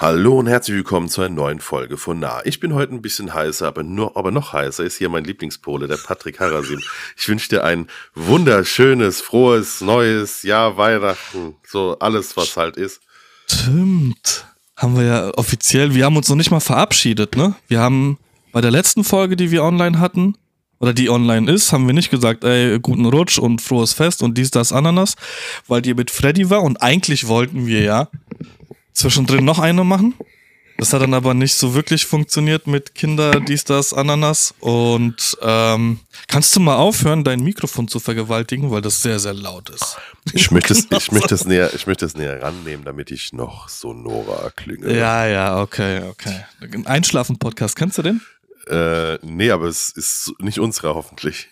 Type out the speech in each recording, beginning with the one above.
Hallo und herzlich willkommen zu einer neuen Folge von Nah. Ich bin heute ein bisschen heißer, aber, nur, aber noch heißer ist hier mein Lieblingspole, der Patrick Harasim. Ich wünsche dir ein wunderschönes, frohes, neues Jahr, Weihnachten, so alles, was halt ist. Stimmt. Haben wir ja offiziell, wir haben uns noch nicht mal verabschiedet, ne? Wir haben bei der letzten Folge, die wir online hatten, oder die online ist, haben wir nicht gesagt, ey, guten Rutsch und frohes Fest und dies, das, Ananas, weil die mit Freddy war und eigentlich wollten wir ja zwischendrin noch eine machen. Das hat dann aber nicht so wirklich funktioniert mit Kinder, dies, das, Ananas. Und ähm, kannst du mal aufhören, dein Mikrofon zu vergewaltigen, weil das sehr, sehr laut ist. Ich möchte es, ich möchte es näher, ich möchte es näher rannehmen, damit ich noch sonorer klinge. Ja, ja, okay, okay. Einschlafen-Podcast, kennst du den? Äh, nee, aber es ist nicht unserer hoffentlich.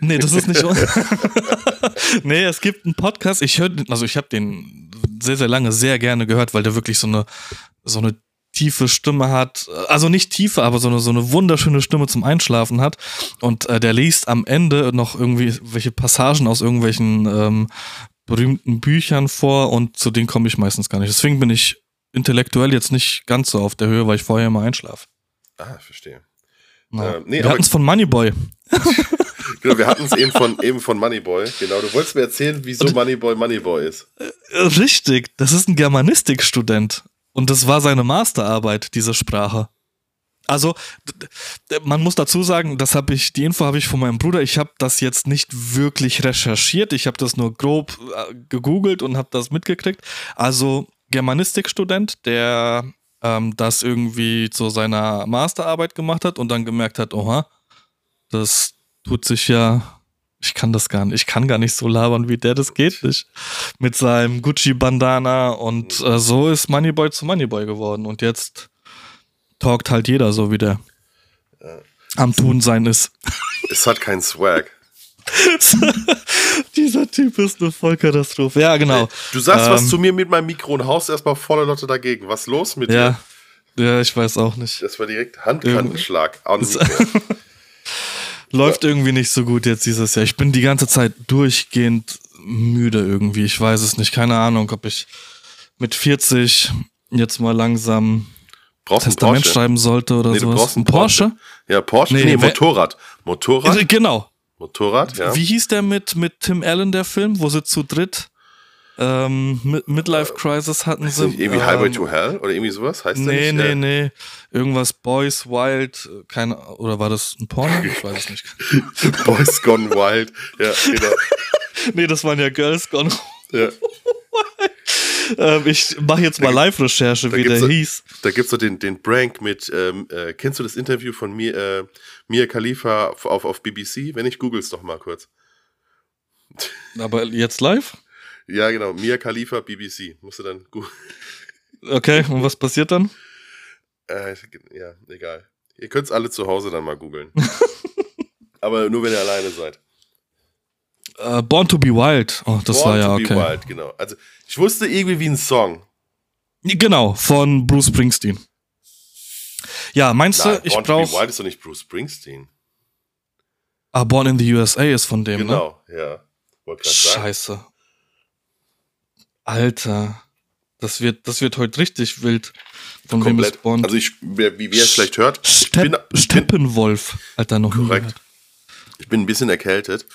Nee, das ist nicht. nee, es gibt einen Podcast. Ich höre, also ich habe den sehr, sehr lange sehr gerne gehört, weil der wirklich so eine, so eine tiefe Stimme hat. Also nicht tiefe, aber so eine, so eine wunderschöne Stimme zum Einschlafen hat. Und äh, der liest am Ende noch irgendwie welche Passagen aus irgendwelchen ähm, berühmten Büchern vor und zu denen komme ich meistens gar nicht. Deswegen bin ich intellektuell jetzt nicht ganz so auf der Höhe, weil ich vorher immer einschlafe. Ah, verstehe. Ja. Äh, nee, wir hatten es von Moneyboy. genau, wir hatten es eben von, eben von Moneyboy. Genau, du wolltest mir erzählen, wieso Und, Moneyboy Moneyboy ist. Richtig, das ist ein Germanistikstudent. Und das war seine Masterarbeit, diese Sprache. Also, man muss dazu sagen, das habe ich, die Info habe ich von meinem Bruder. Ich habe das jetzt nicht wirklich recherchiert. Ich habe das nur grob äh, gegoogelt und habe das mitgekriegt. Also, Germanistikstudent, der ähm, das irgendwie zu seiner Masterarbeit gemacht hat und dann gemerkt hat, oha, das tut sich ja, ich kann das gar nicht, ich kann gar nicht so labern, wie der, das geht nicht. Mit seinem Gucci-Bandana und äh, so ist Moneyboy zu Moneyboy geworden und jetzt talkt halt jeder so, wie der ja. am Tun sein ist. Es hat keinen Swag. Dieser Typ ist eine Vollkatastrophe. Ja, genau. Du sagst ähm, was zu mir mit meinem Mikro und haust erstmal volle Lotte dagegen. Was ist los mit ja, dir? Ja, ich weiß auch nicht. Das war direkt Handkantenschlag. Läuft ja. irgendwie nicht so gut jetzt dieses Jahr. Ich bin die ganze Zeit durchgehend müde irgendwie. Ich weiß es nicht. Keine Ahnung, ob ich mit 40 jetzt mal langsam brauchst Testament schreiben sollte oder nee, sowas. Du brauchst einen Porsche? Porsche? Ja, Porsche. Nee, nee Motorrad. Motorrad? Genau. Motorrad, ja. Wie hieß der mit, mit Tim Allen, der Film, wo sie zu dritt ähm, Midlife Crisis hatten sie. Irgendwie ähm, Highway to Hell oder irgendwie sowas? Heißt nee, nicht? Nee, nee, nee. Irgendwas Boys Wild, keine, oder war das ein Porno? Ich weiß es nicht. Boys Gone Wild, ja, genau. nee, das waren ja Girls Gone Ja. ähm, ich mache jetzt mal Live-Recherche, wie der so, hieß. Da gibt's so den, den Prank mit, ähm, äh, kennst du das Interview von mir, äh, Mia Khalifa auf, auf, auf BBC? Wenn nicht, googles doch mal kurz. Aber jetzt live? Ja, genau. Mia Khalifa, BBC. Musst du dann googeln. Okay, und was passiert dann? Äh, ja, egal. Ihr könnt es alle zu Hause dann mal googeln. Aber nur, wenn ihr alleine seid. Uh, Born to be Wild. Oh, das Born war ja okay. Born to be Wild, genau. Also, ich wusste irgendwie wie ein Song. Genau, von Bruce Springsteen. Ja, meinst Nein, du, ich brauche. Born to be Wild ist doch nicht Bruce Springsteen. Ah, Born in the USA ist von dem, genau, ne? Genau, ja. Scheiße. Alter. Das wird, das wird heute richtig wild. Von Komplett. ist Born? Also ich, wie, ihr es vielleicht hört. Stepp, bin, Steppenwolf. Alter, noch korrekt. Ich bin ein bisschen erkältet.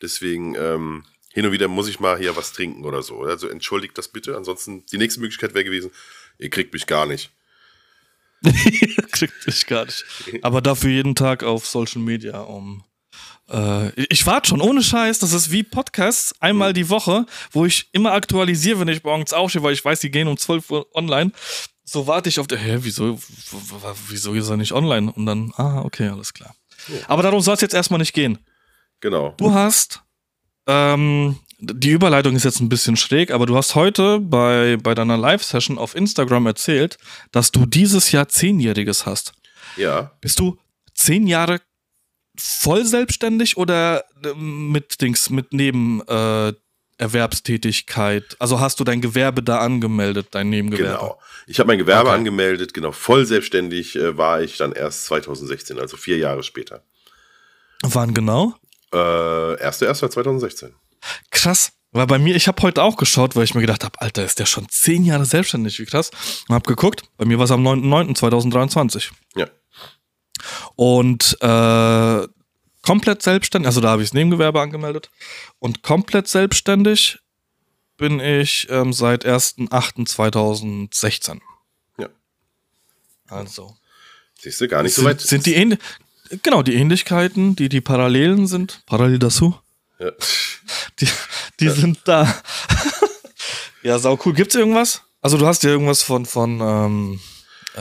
Deswegen ähm, hin und wieder muss ich mal hier was trinken oder so. Also entschuldigt das bitte. Ansonsten, die nächste Möglichkeit wäre gewesen, ihr kriegt mich gar nicht. kriegt mich gar nicht. Aber dafür jeden Tag auf Social Media, um. Äh, ich warte schon, ohne Scheiß. Das ist wie Podcasts einmal die Woche, wo ich immer aktualisiere, wenn ich morgens aufstehe, weil ich weiß, die gehen um 12 Uhr online. So warte ich auf der, hä, wieso, wieso ist er nicht online? Und dann, ah, okay, alles klar. Ja. Aber darum soll es jetzt erstmal nicht gehen. Genau. Du hast, ähm, die Überleitung ist jetzt ein bisschen schräg, aber du hast heute bei, bei deiner Live-Session auf Instagram erzählt, dass du dieses Jahr Zehnjähriges hast. Ja. Bist du zehn Jahre voll selbstständig oder äh, mit Dings, mit Nebenerwerbstätigkeit? Äh, also hast du dein Gewerbe da angemeldet, dein Nebengewerbe? Genau. Ich habe mein Gewerbe okay. angemeldet, genau. Voll selbstständig äh, war ich dann erst 2016, also vier Jahre später. Wann genau? Äh, 1.1.2016. Krass. Weil bei mir, ich habe heute auch geschaut, weil ich mir gedacht habe, Alter, ist der schon zehn Jahre selbstständig, wie krass. Und habe geguckt, bei mir war es am 9.9.2023. Ja. Und äh, komplett selbstständig, also da habe ich das Nebengewerbe angemeldet. Und komplett selbstständig bin ich ähm, seit 1.8.2016. Ja. Also. Siehst du, gar nicht so Sind, weit. sind die Ähn genau, die Ähnlichkeiten, die, die Parallelen sind, parallel dazu, ja. die, die sind da. ja, sau cool. Gibt's irgendwas? Also du hast ja irgendwas von, von ähm,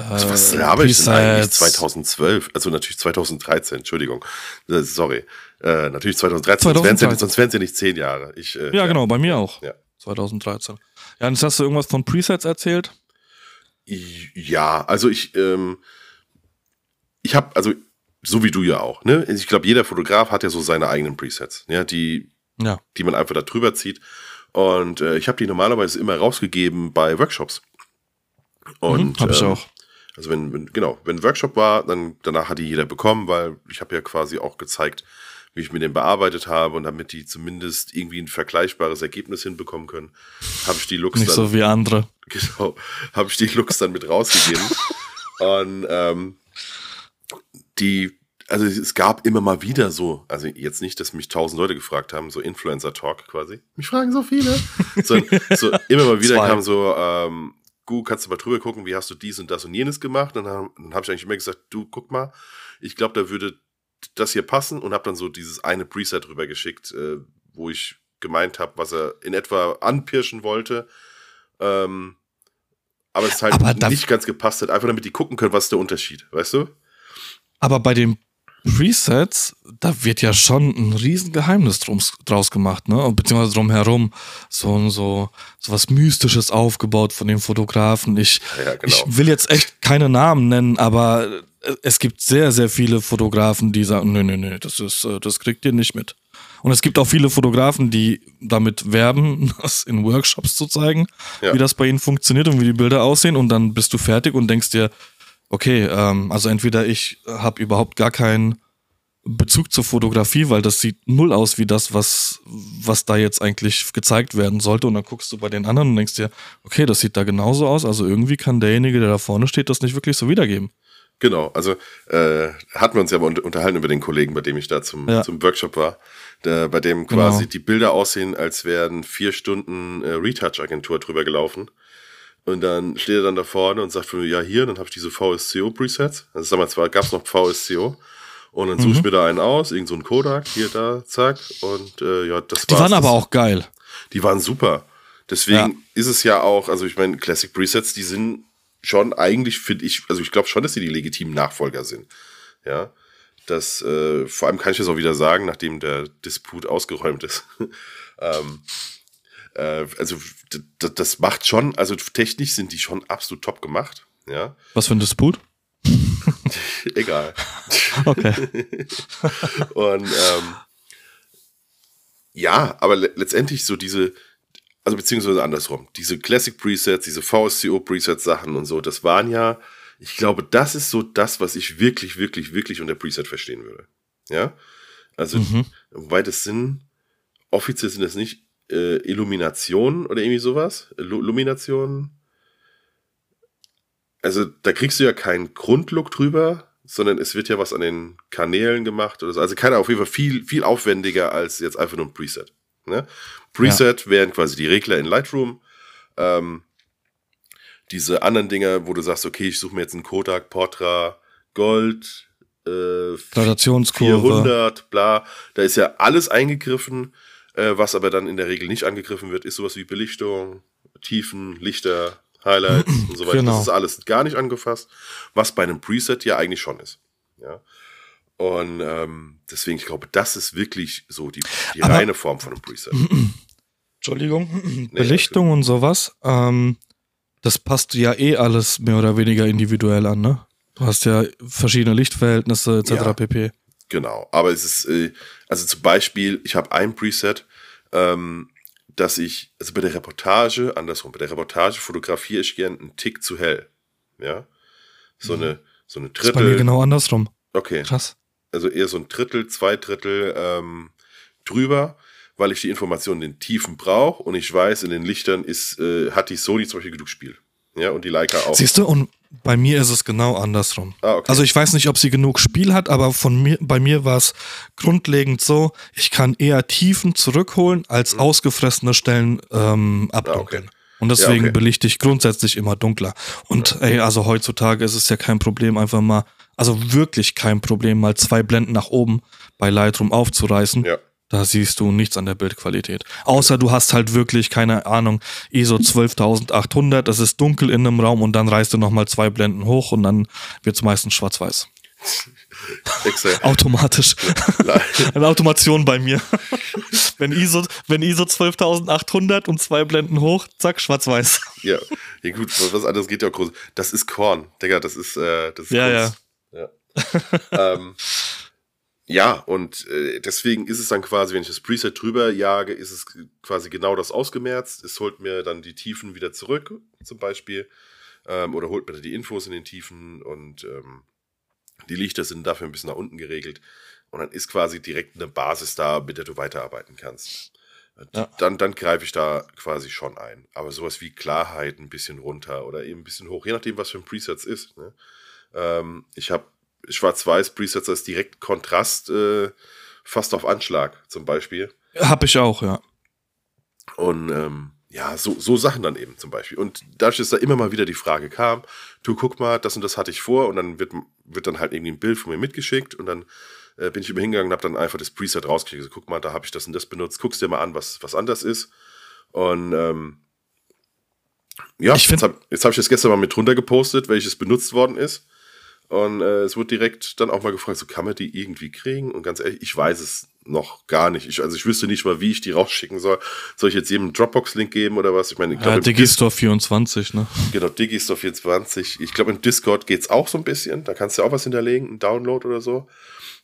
Also was äh, laber ich denn eigentlich? Presets. 2012, also natürlich 2013, Entschuldigung. Äh, Sorry. Äh, natürlich 2013, Sonst, wären's ja, 2013. sonst wären es ja nicht zehn Jahre. Ich, äh, Ja, genau, bei mir auch. Ja. 2013. Ja, und jetzt hast du irgendwas von Presets erzählt? Ja, also ich, ähm, ich habe, also so wie du ja auch, ne? Ich glaube, jeder Fotograf hat ja so seine eigenen Presets, ja, die, Ja. die man einfach da drüber zieht. Und äh, ich habe die normalerweise immer rausgegeben bei Workshops. Und mhm, hab ich ähm, auch. Also wenn, wenn genau, wenn Workshop war, dann danach hat die jeder bekommen, weil ich habe ja quasi auch gezeigt, wie ich mir den bearbeitet habe und damit die zumindest irgendwie ein vergleichbares Ergebnis hinbekommen können, habe ich die Looks Nicht dann so wie andere. genau, habe ich die Looks dann mit rausgegeben. und ähm, die, also es gab immer mal wieder so, also jetzt nicht, dass mich tausend Leute gefragt haben, so Influencer-Talk quasi. Mich fragen so viele. so, so immer mal wieder Zwei. kam so, ähm, Gu, kannst du mal drüber gucken, wie hast du dies und das und jenes gemacht? Und dann, habe ich eigentlich immer gesagt, du, guck mal, ich glaube, da würde das hier passen und habe dann so dieses eine Preset drüber geschickt, äh, wo ich gemeint habe, was er in etwa anpirschen wollte. Ähm, aber es halt Aber nicht ganz gepasst hat, einfach damit die gucken können, was ist der Unterschied, weißt du? Aber bei den Presets, da wird ja schon ein riesen Geheimnis drum, draus gemacht, ne? Beziehungsweise drumherum. So, so, so was Mystisches aufgebaut von den Fotografen. Ich, Ja, genau. ich will jetzt echt keine Namen nennen, aber es gibt sehr, sehr viele Fotografen, die sagen, nö, nö, nö, das ist, äh, das kriegt ihr nicht mit. Und es gibt auch viele Fotografen, die damit werben, das in Workshops zu zeigen, Ja. wie das bei ihnen funktioniert und wie die Bilder aussehen. Und dann bist du fertig und denkst dir, okay, ähm, also entweder ich habe überhaupt gar keinen Bezug zur Fotografie, weil das sieht null aus wie das, was, was da jetzt eigentlich gezeigt werden sollte. Und dann guckst du bei den anderen und denkst dir, okay, das sieht da genauso aus. Also irgendwie kann derjenige, der da vorne steht, das nicht wirklich so wiedergeben. Genau, also äh, hatten wir uns ja mal unter- unterhalten über den Kollegen, bei dem ich da zum, Ja. zum Workshop war, der, bei dem quasi Genau. die Bilder aussehen, als wären vier Stunden äh, Retouch-Agentur drüber gelaufen. Und dann steht er dann da vorne und sagt von mir, ja hier, dann habe ich diese VSCO-Presets. Also sag mal, zwar gab es noch VSCO. Und dann suche Mhm. ich mir da einen aus, irgend so ein Kodak, hier, da, zack. Und äh, ja, das Die war's. waren aber auch geil. die waren super. Deswegen Ja. ist es ja auch, also ich meine, Classic Presets, die sind schon eigentlich, finde ich, also ich glaube schon, dass sie die legitimen Nachfolger sind. Ja. Das, äh, vor allem kann ich das auch wieder sagen, nachdem der Disput ausgeräumt ist. ähm, äh, also d- d- das macht schon, also technisch sind die schon absolut top gemacht. Ja. Was für ein Disput? Egal. Okay. Und ähm, ja, aber le letztendlich so diese, also beziehungsweise andersrum, diese Classic Presets, diese VSCO Presets Sachen und so, das waren ja, ich glaube, das ist so das, was ich wirklich, wirklich, wirklich unter Preset verstehen würde. Ja, also, Mhm. wobei das sind, offiziell sind das nicht äh, Illuminationen oder irgendwie sowas, Lu Luminationen. Also da kriegst du ja keinen Grundlook drüber, sondern es wird ja was an den Kanälen gemacht oder so. Also keine auf jeden Fall viel, viel aufwendiger als jetzt einfach nur ein Preset. Ne? Preset wären quasi die Regler in Lightroom. Ähm, diese anderen Dinger, wo du sagst, okay, ich suche mir jetzt einen Kodak Portra Gold, äh, Gradationskurve. 400, bla. Da ist ja alles eingegriffen. Äh, was aber dann in der Regel nicht angegriffen wird, ist sowas wie Belichtung, Tiefen, Lichter, Highlights und so weiter. Genau. Das ist alles gar nicht angefasst, was bei einem Preset ja eigentlich schon ist. Ja. Und ähm, deswegen, ich glaube, das ist wirklich so die, die Aber- reine Form von einem Preset. Entschuldigung. Belichtung und sowas. Ähm, das passt ja eh alles mehr oder weniger individuell an, ne? Du hast ja verschiedene Lichtverhältnisse etc. Ja. pp. Genau, aber es ist, äh, also zum Beispiel, ich habe ein Preset, ähm, dass ich, also bei der Reportage, andersrum, bei der Reportage fotografiere ich gern einen Tick zu hell. Ja. So eine, so eine Das ist bei mir Drittel. genau andersrum. Okay. Krass. Also eher so ein Drittel, zwei Drittel ähm, drüber, weil ich die Informationen in den Tiefen brauche und ich weiß, in den Lichtern ist, äh, hat die Sony zum Beispiel genug Spiel. Ja, und die Leica auch. Siehst du, und bei mir ist es genau andersrum. Ah, okay. Also ich weiß nicht, ob sie genug Spiel hat, aber von mir, bei mir war es grundlegend so, ich kann eher Tiefen zurückholen, als ausgefressene Stellen ähm, abdunkeln. Mhm. Ah, okay. Und deswegen Ja, okay. belichte ich grundsätzlich immer dunkler. Und ey, also heutzutage ist es ja kein Problem, einfach mal, also wirklich kein Problem, mal zwei Blenden nach oben bei Lightroom aufzureißen. Ja. Da siehst du nichts an der Bildqualität. Außer du hast halt wirklich, keine Ahnung, ISO 12800, es ist dunkel in einem Raum und dann reißt du nochmal zwei Blenden hoch und dann wird's meistens schwarz-weiß. Automatisch. Eine Automation bei mir. wenn, ISO, wenn ISO 12800 und zwei Blenden hoch, zack, schwarz-weiß. ja. ja, gut, was anderes geht ja auch groß. Das ist Korn, Digga, das ist, äh, das ist Ja, Kunst. Ja. ähm, ja, und äh, deswegen ist es dann quasi, wenn ich das Preset drüber jage, ist es quasi genau das ausgemerzt. Es holt mir dann die Tiefen wieder zurück, zum Beispiel. Ähm, oder holt mir dann die Infos in den Tiefen und ähm, die Lichter sind dafür ein bisschen nach unten geregelt. Und dann ist quasi direkt eine Basis da, mit der du weiterarbeiten kannst. Ja. Dann, dann greife ich da quasi schon ein. Aber sowas wie Klarheit ein bisschen runter oder eben ein bisschen hoch, je nachdem, was für ein Preset ist. Ne? Ähm, ich habe Schwarz-Weiß-Presets als direkt Kontrast äh, fast auf Anschlag zum Beispiel. Hab ich auch, ja. Und ähm, ja, so, so Sachen dann eben zum Beispiel. Und dadurch, dass da immer mal wieder die Frage kam, du guck mal, das und das hatte ich vor und dann wird, wird dann halt irgendwie ein Bild von mir mitgeschickt und dann äh, bin ich immer hingegangen und habe dann einfach das Preset rausgekriegt. Also, guck mal, da habe ich das und das benutzt, guckst dir mal an, was, was anders ist. Und ähm, ja, Ich jetzt habe hab ich das gestern mal mit drunter gepostet, welches benutzt worden ist. Und äh, es wurde direkt dann auch mal gefragt, so kann man die irgendwie kriegen? Und ganz ehrlich, ich weiß es noch gar nicht. Ich, also ich wüsste nicht mal, wie ich die rausschicken soll. Soll ich jetzt jedem einen Dropbox-Link geben oder was? Ich meine, ich ja glaube, Dis- Digistore 24, ne? genau, Digistore 24. Ich glaube, im Discord geht's auch so ein bisschen. Da kannst du auch was hinterlegen, einen Download oder so.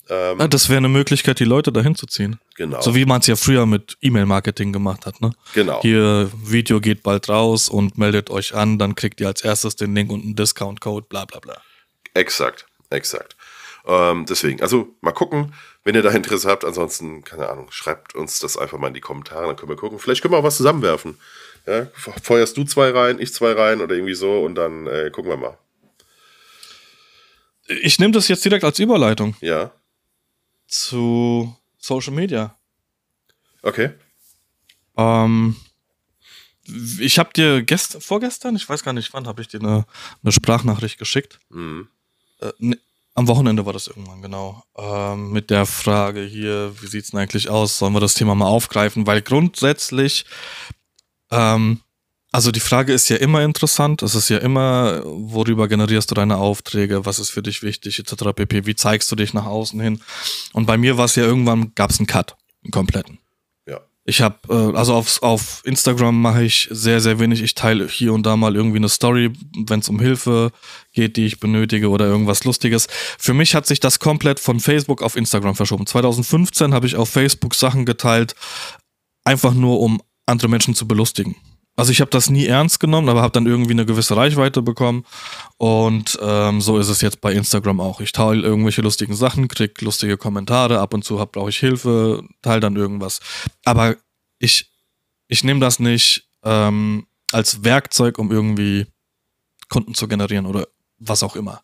Ähm, Ja, das wäre eine Möglichkeit, die Leute dahin zu ziehen. genau. So wie man es ja früher mit E-Mail-Marketing gemacht hat, ne? genau. Hier, Video geht bald raus und meldet euch an, dann kriegt ihr als erstes den Link und einen Discount-Code, bla bla bla. Exakt, exakt. Ähm, deswegen, also mal gucken, wenn ihr da Interesse habt. Ansonsten, keine Ahnung, schreibt uns das einfach mal in die Kommentare, dann können wir gucken. Vielleicht können wir auch was zusammenwerfen. Ja, fe- feuerst du zwei rein, ich zwei rein oder irgendwie so und dann äh, gucken wir mal. Ich nehme das jetzt direkt als Überleitung Ja, zu Social Media. okay. Ähm, ich habe dir gest vorgestern, ich weiß gar nicht wann, habe ich dir eine, eine Sprachnachricht geschickt. Mhm. Äh, ne, am Wochenende war das irgendwann, genau. Ähm, mit der Frage hier, wie sieht's denn eigentlich aus? Sollen wir das Thema mal aufgreifen? Weil grundsätzlich, ähm, also die Frage ist ja immer interessant. Es ist ja immer, worüber generierst du deine Aufträge? Was ist für dich wichtig, etc. pp. Wie zeigst du dich nach außen hin? Und bei mir war es ja irgendwann, gab's einen Cut, einen kompletten. Ich habe, äh, also auf, auf Instagram mache ich sehr, sehr wenig. Ich teile hier und da mal irgendwie eine Story, wenn es um Hilfe geht, die ich benötige oder irgendwas Lustiges. Für mich hat sich das komplett von Facebook auf Instagram verschoben. 2015 habe ich auf Facebook Sachen geteilt, einfach nur um andere Menschen zu belustigen. Also ich habe das nie ernst genommen, aber habe dann irgendwie eine gewisse Reichweite bekommen. Und ähm, so ist es jetzt bei Instagram auch. Ich teile irgendwelche lustigen Sachen, krieg lustige Kommentare, ab und zu brauche ich Hilfe, teile dann irgendwas. Aber ich, ich nehme das nicht ähm, als Werkzeug, um irgendwie Kunden zu generieren oder was auch immer.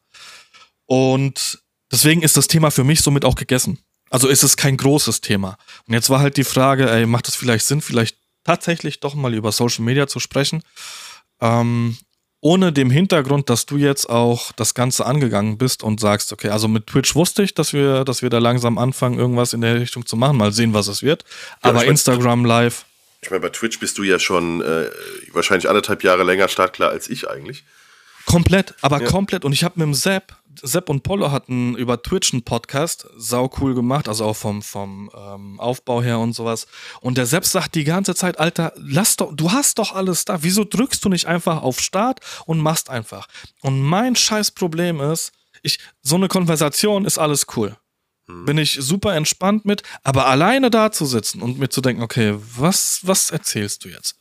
Und deswegen ist das Thema für mich somit auch gegessen. Also ist es kein großes Thema. Und jetzt war halt die Frage, ey, macht es vielleicht Sinn, vielleicht tatsächlich doch mal über Social Media zu sprechen? Ähm, ohne dem Hintergrund, dass du jetzt auch das Ganze angegangen bist und sagst, okay, also mit Twitch wusste ich, dass wir, dass wir da langsam anfangen, irgendwas in der Richtung zu machen. Mal sehen, was es wird. Aber ich mein- Instagram Live, Ich meine, bei Twitch bist du ja schon äh, wahrscheinlich anderthalb Jahre länger startklar als ich eigentlich. Komplett, aber Ja. komplett. Und ich habe mit dem Sepp, Sepp und Polo hatten über Twitch einen Podcast, sau cool gemacht, also auch vom, vom ähm, Aufbau her und sowas. Und der Sepp sagt die ganze Zeit, Alter, lass doch, du hast doch alles da. Wieso drückst du nicht einfach auf Start und machst einfach? Und mein scheiß Problem ist, ich, so eine Konversation ist alles cool. Bin ich super entspannt mit, aber alleine da zu sitzen und mir zu denken, okay, was, was erzählst du jetzt?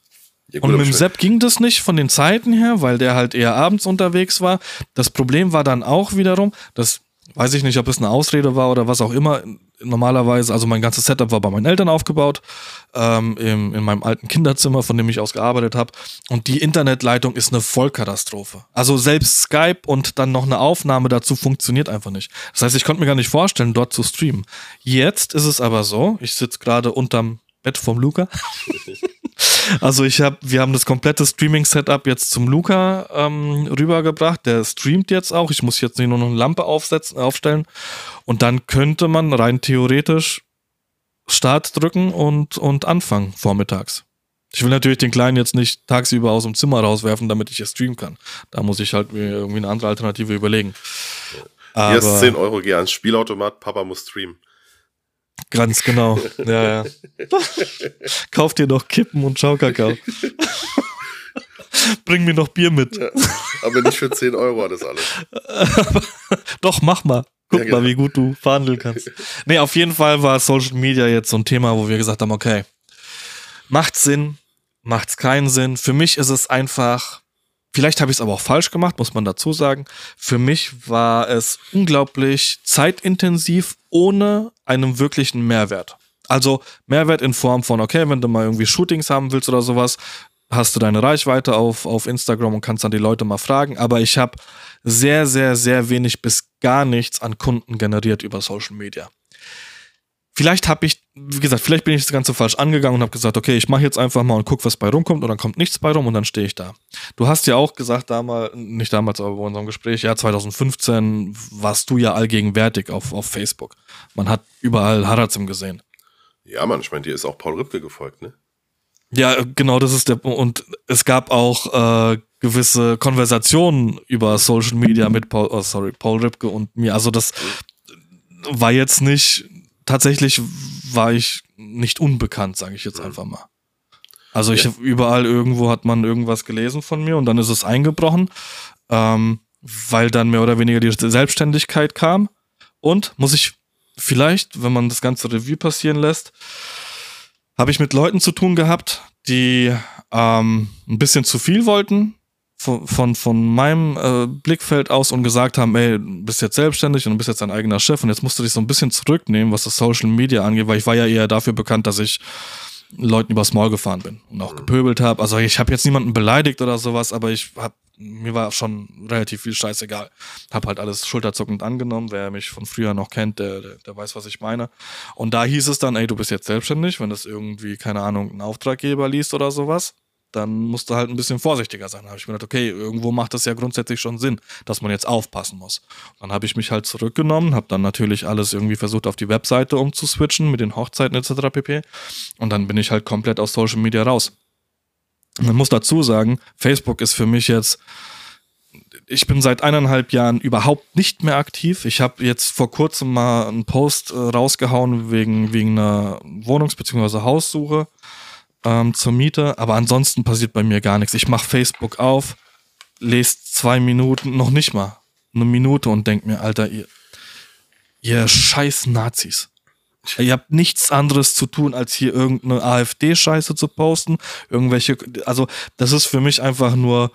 Ja, Und aber mit dem Sepp ging das nicht von den Zeiten her, weil der halt eher abends unterwegs war. Das Problem war dann auch wiederum, dass weiß ich nicht, ob es eine Ausrede war oder was auch immer. Normalerweise, also mein ganzes Setup war bei meinen Eltern aufgebaut, ähm, im, in meinem alten Kinderzimmer, von dem ich aus gearbeitet habe. Und die Internetleitung ist eine Vollkatastrophe. Also selbst Skype und dann noch eine Aufnahme dazu funktioniert einfach nicht. Das heißt, ich konnte mir gar nicht vorstellen, dort zu streamen. Jetzt ist es aber so, ich sitze gerade unterm Bett vom Luca. Also ich habe, wir haben das komplette Streaming-Setup jetzt zum Luca ähm, rübergebracht. Der streamt jetzt auch. Ich muss jetzt nicht nur noch eine Lampe aufsetzen, aufstellen. Und dann könnte man rein theoretisch Start drücken und, und anfangen vormittags. Ich will natürlich den Kleinen jetzt nicht tagsüber aus dem Zimmer rauswerfen, damit ich es streamen kann. Da muss ich halt mir irgendwie eine andere Alternative überlegen. Hier ist 10 Euro, geh ans Spielautomat, Papa muss streamen. Ganz genau. Ja, ja. Kauf dir noch Kippen und Schaukakao. Bring mir noch Bier mit. Ja, aber nicht für 10 Euro das alles. Doch, mach mal. Guck ja, genau. mal, wie gut du verhandeln kannst. Nee, auf jeden Fall war Social Media jetzt so ein Thema, wo wir gesagt haben, okay, macht Sinn, macht's keinen Sinn. Für mich ist es einfach Vielleicht habe ich es aber auch falsch gemacht, muss man dazu sagen. Für mich war es unglaublich zeitintensiv ohne einen wirklichen Mehrwert. Also Mehrwert in Form von, okay, wenn du mal irgendwie Shootings haben willst oder sowas, hast du deine Reichweite auf, auf Instagram und kannst dann die Leute mal fragen. Aber ich habe sehr, sehr, sehr wenig bis gar nichts an Kunden generiert über Social Media vielleicht habe ich, wie gesagt, vielleicht bin ich das Ganze falsch angegangen und habe gesagt, okay, ich mache jetzt einfach mal und guck, was bei rumkommt und dann kommt nichts bei rum und dann stehe ich da. Du hast ja auch gesagt, damals, nicht damals, aber bei unserem Gespräch, ja, 2015 warst du ja allgegenwärtig auf, auf Facebook. Man hat überall Harazim gesehen. Ja, man, ich meine, dir ist auch Paul Ripke gefolgt, ne? Ja, genau, das ist der und es gab auch äh, gewisse Konversationen über Social Media mit Paul, oh, sorry, Paul Ripke und mir. Also das war jetzt nicht tatsächlich war ich nicht unbekannt, sage ich jetzt einfach mal. Also ich ja. überall irgendwo hat man irgendwas gelesen von mir und dann ist es eingebrochen, ähm, weil dann mehr oder weniger die Selbstständigkeit kam. Und muss ich vielleicht, wenn man das ganze Revue passieren lässt, habe ich mit Leuten zu tun gehabt, die ähm, ein bisschen zu viel wollten, von, von, von meinem äh, Blickfeld aus und gesagt haben, ey, du bist jetzt selbstständig und du bist jetzt dein eigener Chef und jetzt musst du dich so ein bisschen zurücknehmen, was das Social Media angeht, weil ich war ja eher dafür bekannt, dass ich Leuten übers Maul gefahren bin und auch gepöbelt habe. Also ich habe jetzt niemanden beleidigt oder sowas, aber ich hab, mir war schon relativ viel scheißegal. Hab halt alles schulterzuckend angenommen. Wer mich von früher noch kennt, der, der, der weiß, was ich meine. Und da hieß es dann, ey, du bist jetzt selbstständig, wenn das irgendwie, keine Ahnung, ein Auftraggeber liest oder sowas dann musst du halt ein bisschen vorsichtiger sein. Da habe ich mir gedacht, okay, irgendwo macht das ja grundsätzlich schon Sinn, dass man jetzt aufpassen muss. dann habe ich mich halt zurückgenommen, habe dann natürlich alles irgendwie versucht auf die Webseite umzuswitchen mit den Hochzeiten etc. pp. Und dann bin ich halt komplett aus Social Media raus. Man muss dazu sagen, Facebook ist für mich jetzt ich bin seit eineinhalb Jahren überhaupt nicht mehr aktiv. Ich habe jetzt vor kurzem mal einen Post äh, rausgehauen wegen, wegen einer Wohnungs- bzw. Haussuche ähm, zur Miete, aber ansonsten passiert bei mir gar nichts. Ich mache Facebook auf, lese zwei Minuten, noch nicht mal, eine Minute und denke mir, Alter, ihr, ihr scheiß Nazis. Ihr habt nichts anderes zu tun, als hier irgendeine AfD-Scheiße zu posten. Irgendwelche, also das ist für mich einfach nur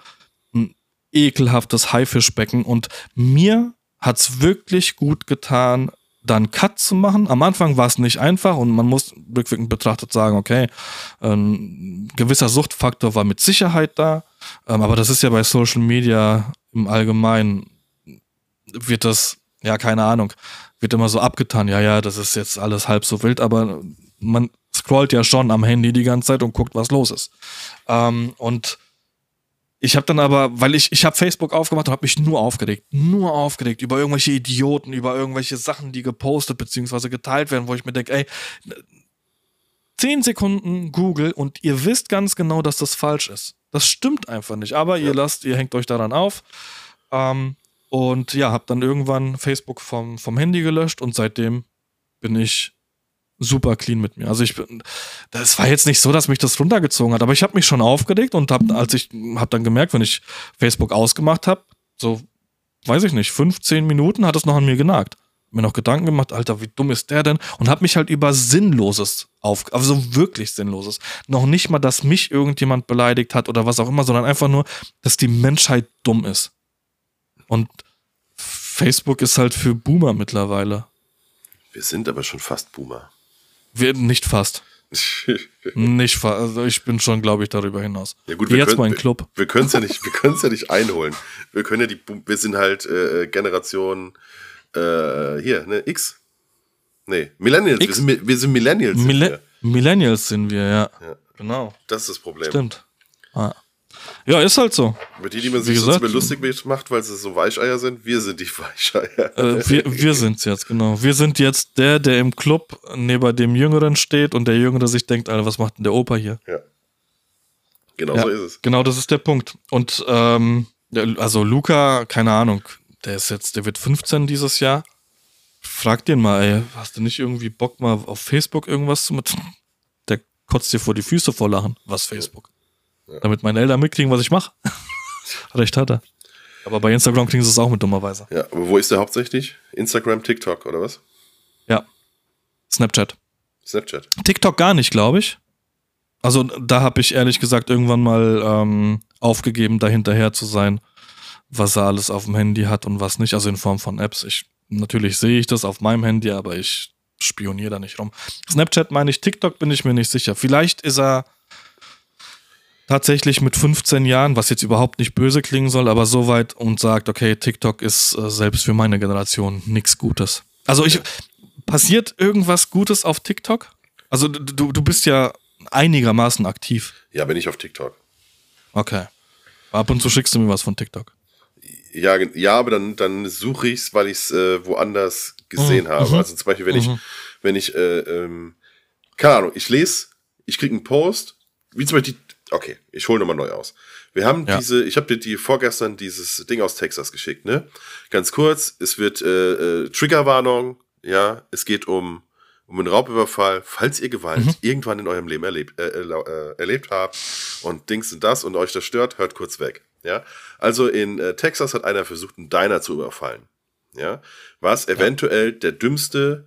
ein ekelhaftes Haifischbecken und mir hat's wirklich gut getan, dann Cut zu machen. Am Anfang war es nicht einfach und man muss rückwirkend betrachtet sagen, okay, ein gewisser Suchtfaktor war mit Sicherheit da, ähm, aber das ist ja bei Social Media im Allgemeinen, wird das, ja, keine Ahnung, wird immer so abgetan, ja, ja, das ist jetzt alles halb so wild, aber man scrollt ja schon am Handy die ganze Zeit und guckt, was los ist. Ähm, und ich habe dann aber, weil ich, ich habe Facebook aufgemacht und habe mich nur aufgeregt, nur aufgeregt über irgendwelche Idioten, über irgendwelche Sachen, die gepostet bzw. geteilt werden, wo ich mir denke, ey, zehn Sekunden Google und ihr wisst ganz genau, dass das falsch ist. Das stimmt einfach nicht. Aber ja. ihr lasst, ihr hängt euch daran auf. Ähm, und ja, habe dann irgendwann Facebook vom, vom Handy gelöscht und seitdem bin ich super clean mit mir. Also ich bin, das war jetzt nicht so, dass mich das runtergezogen hat, aber ich habe mich schon aufgeregt und habe, als ich habe dann gemerkt, wenn ich Facebook ausgemacht habe, so weiß ich nicht, 15 Minuten hat es noch an mir genagt. Mir noch Gedanken gemacht, Alter, wie dumm ist der denn? Und habe mich halt über Sinnloses auf, also wirklich Sinnloses. Noch nicht mal, dass mich irgendjemand beleidigt hat oder was auch immer, sondern einfach nur, dass die Menschheit dumm ist. Und Facebook ist halt für Boomer mittlerweile. Wir sind aber schon fast Boomer. Wir, nicht fast. nicht fast. Also ich bin schon, glaube ich, darüber hinaus. Ja gut, wir jetzt können, mal in Club. Wir, wir können es ja nicht, wir können ja nicht einholen. Wir können ja die, wir sind halt äh, Generation äh, hier, ne, X. Nee, Millennials. X? Wir sind, wir sind Millennials. sind Mille wir. Millennials sind wir, ja. Ja. Genau. Das ist das Problem. Stimmt. Ah. Ja, ist halt so. Über die, die man sich sonst gesagt- immer lustig macht, weil sie so Weicheier sind, wir sind die Weicheier. Äh, wir wir sind's jetzt, genau. Wir sind jetzt der, der im Club neben dem Jüngeren steht und der Jüngere sich denkt, Alter, was macht denn der Opa hier? Ja. Genau Ja, so ist es. Genau, das ist der Punkt. Und ähm, also Luca, keine Ahnung, der ist jetzt, der wird 15 dieses Jahr. Frag den mal, ey, hast du nicht irgendwie Bock mal auf Facebook irgendwas zu mit? Der kotzt dir vor die Füße vor Lachen. Was Facebook? Damit meine Eltern mitkriegen, was ich mache. Recht hat er. Aber bei Instagram kriegen sie es auch mit dummerweise. Ja, aber wo ist der hauptsächlich? Instagram, TikTok oder was? Ja. Snapchat. Snapchat. TikTok gar nicht, glaube ich. Also da habe ich ehrlich gesagt irgendwann mal ähm, aufgegeben, da hinterher zu sein, was er alles auf dem Handy hat und was nicht. Also in Form von Apps. Ich natürlich sehe ich das auf meinem Handy, aber ich spioniere da nicht rum. Snapchat meine ich, TikTok bin ich mir nicht sicher. Vielleicht ist er tatsächlich mit 15 Jahren, was jetzt überhaupt nicht böse klingen soll, aber so weit und sagt, okay, TikTok ist äh, selbst für meine Generation nichts Gutes. Also ich passiert irgendwas Gutes auf TikTok? Also du, du bist ja einigermaßen aktiv. Ja, bin ich auf TikTok. Okay. Ab und zu schickst du mir was von TikTok. Ja, ja, aber dann, dann suche ich es, weil ich es äh, woanders gesehen Mhm. habe. Mhm. Also zum Beispiel, wenn ich, wenn ich, äh, ähm, keine Ahnung, ich lese, ich kriege einen Post, wie zum Beispiel, die, okay, ich hole nochmal neu aus. Wir haben Ja. diese, ich habe dir die vorgestern dieses Ding aus Texas geschickt, ne? Ganz kurz, es wird äh, äh, Triggerwarnung, ja, es geht um, um einen Raubüberfall, falls ihr Gewalt Mhm. irgendwann in eurem Leben erlebt, äh, äh, erlebt habt und Dings und das und euch das stört, hört kurz weg. Ja, also in äh, Texas hat einer versucht, einen Diner zu überfallen. Ja, was eventuell der dümmste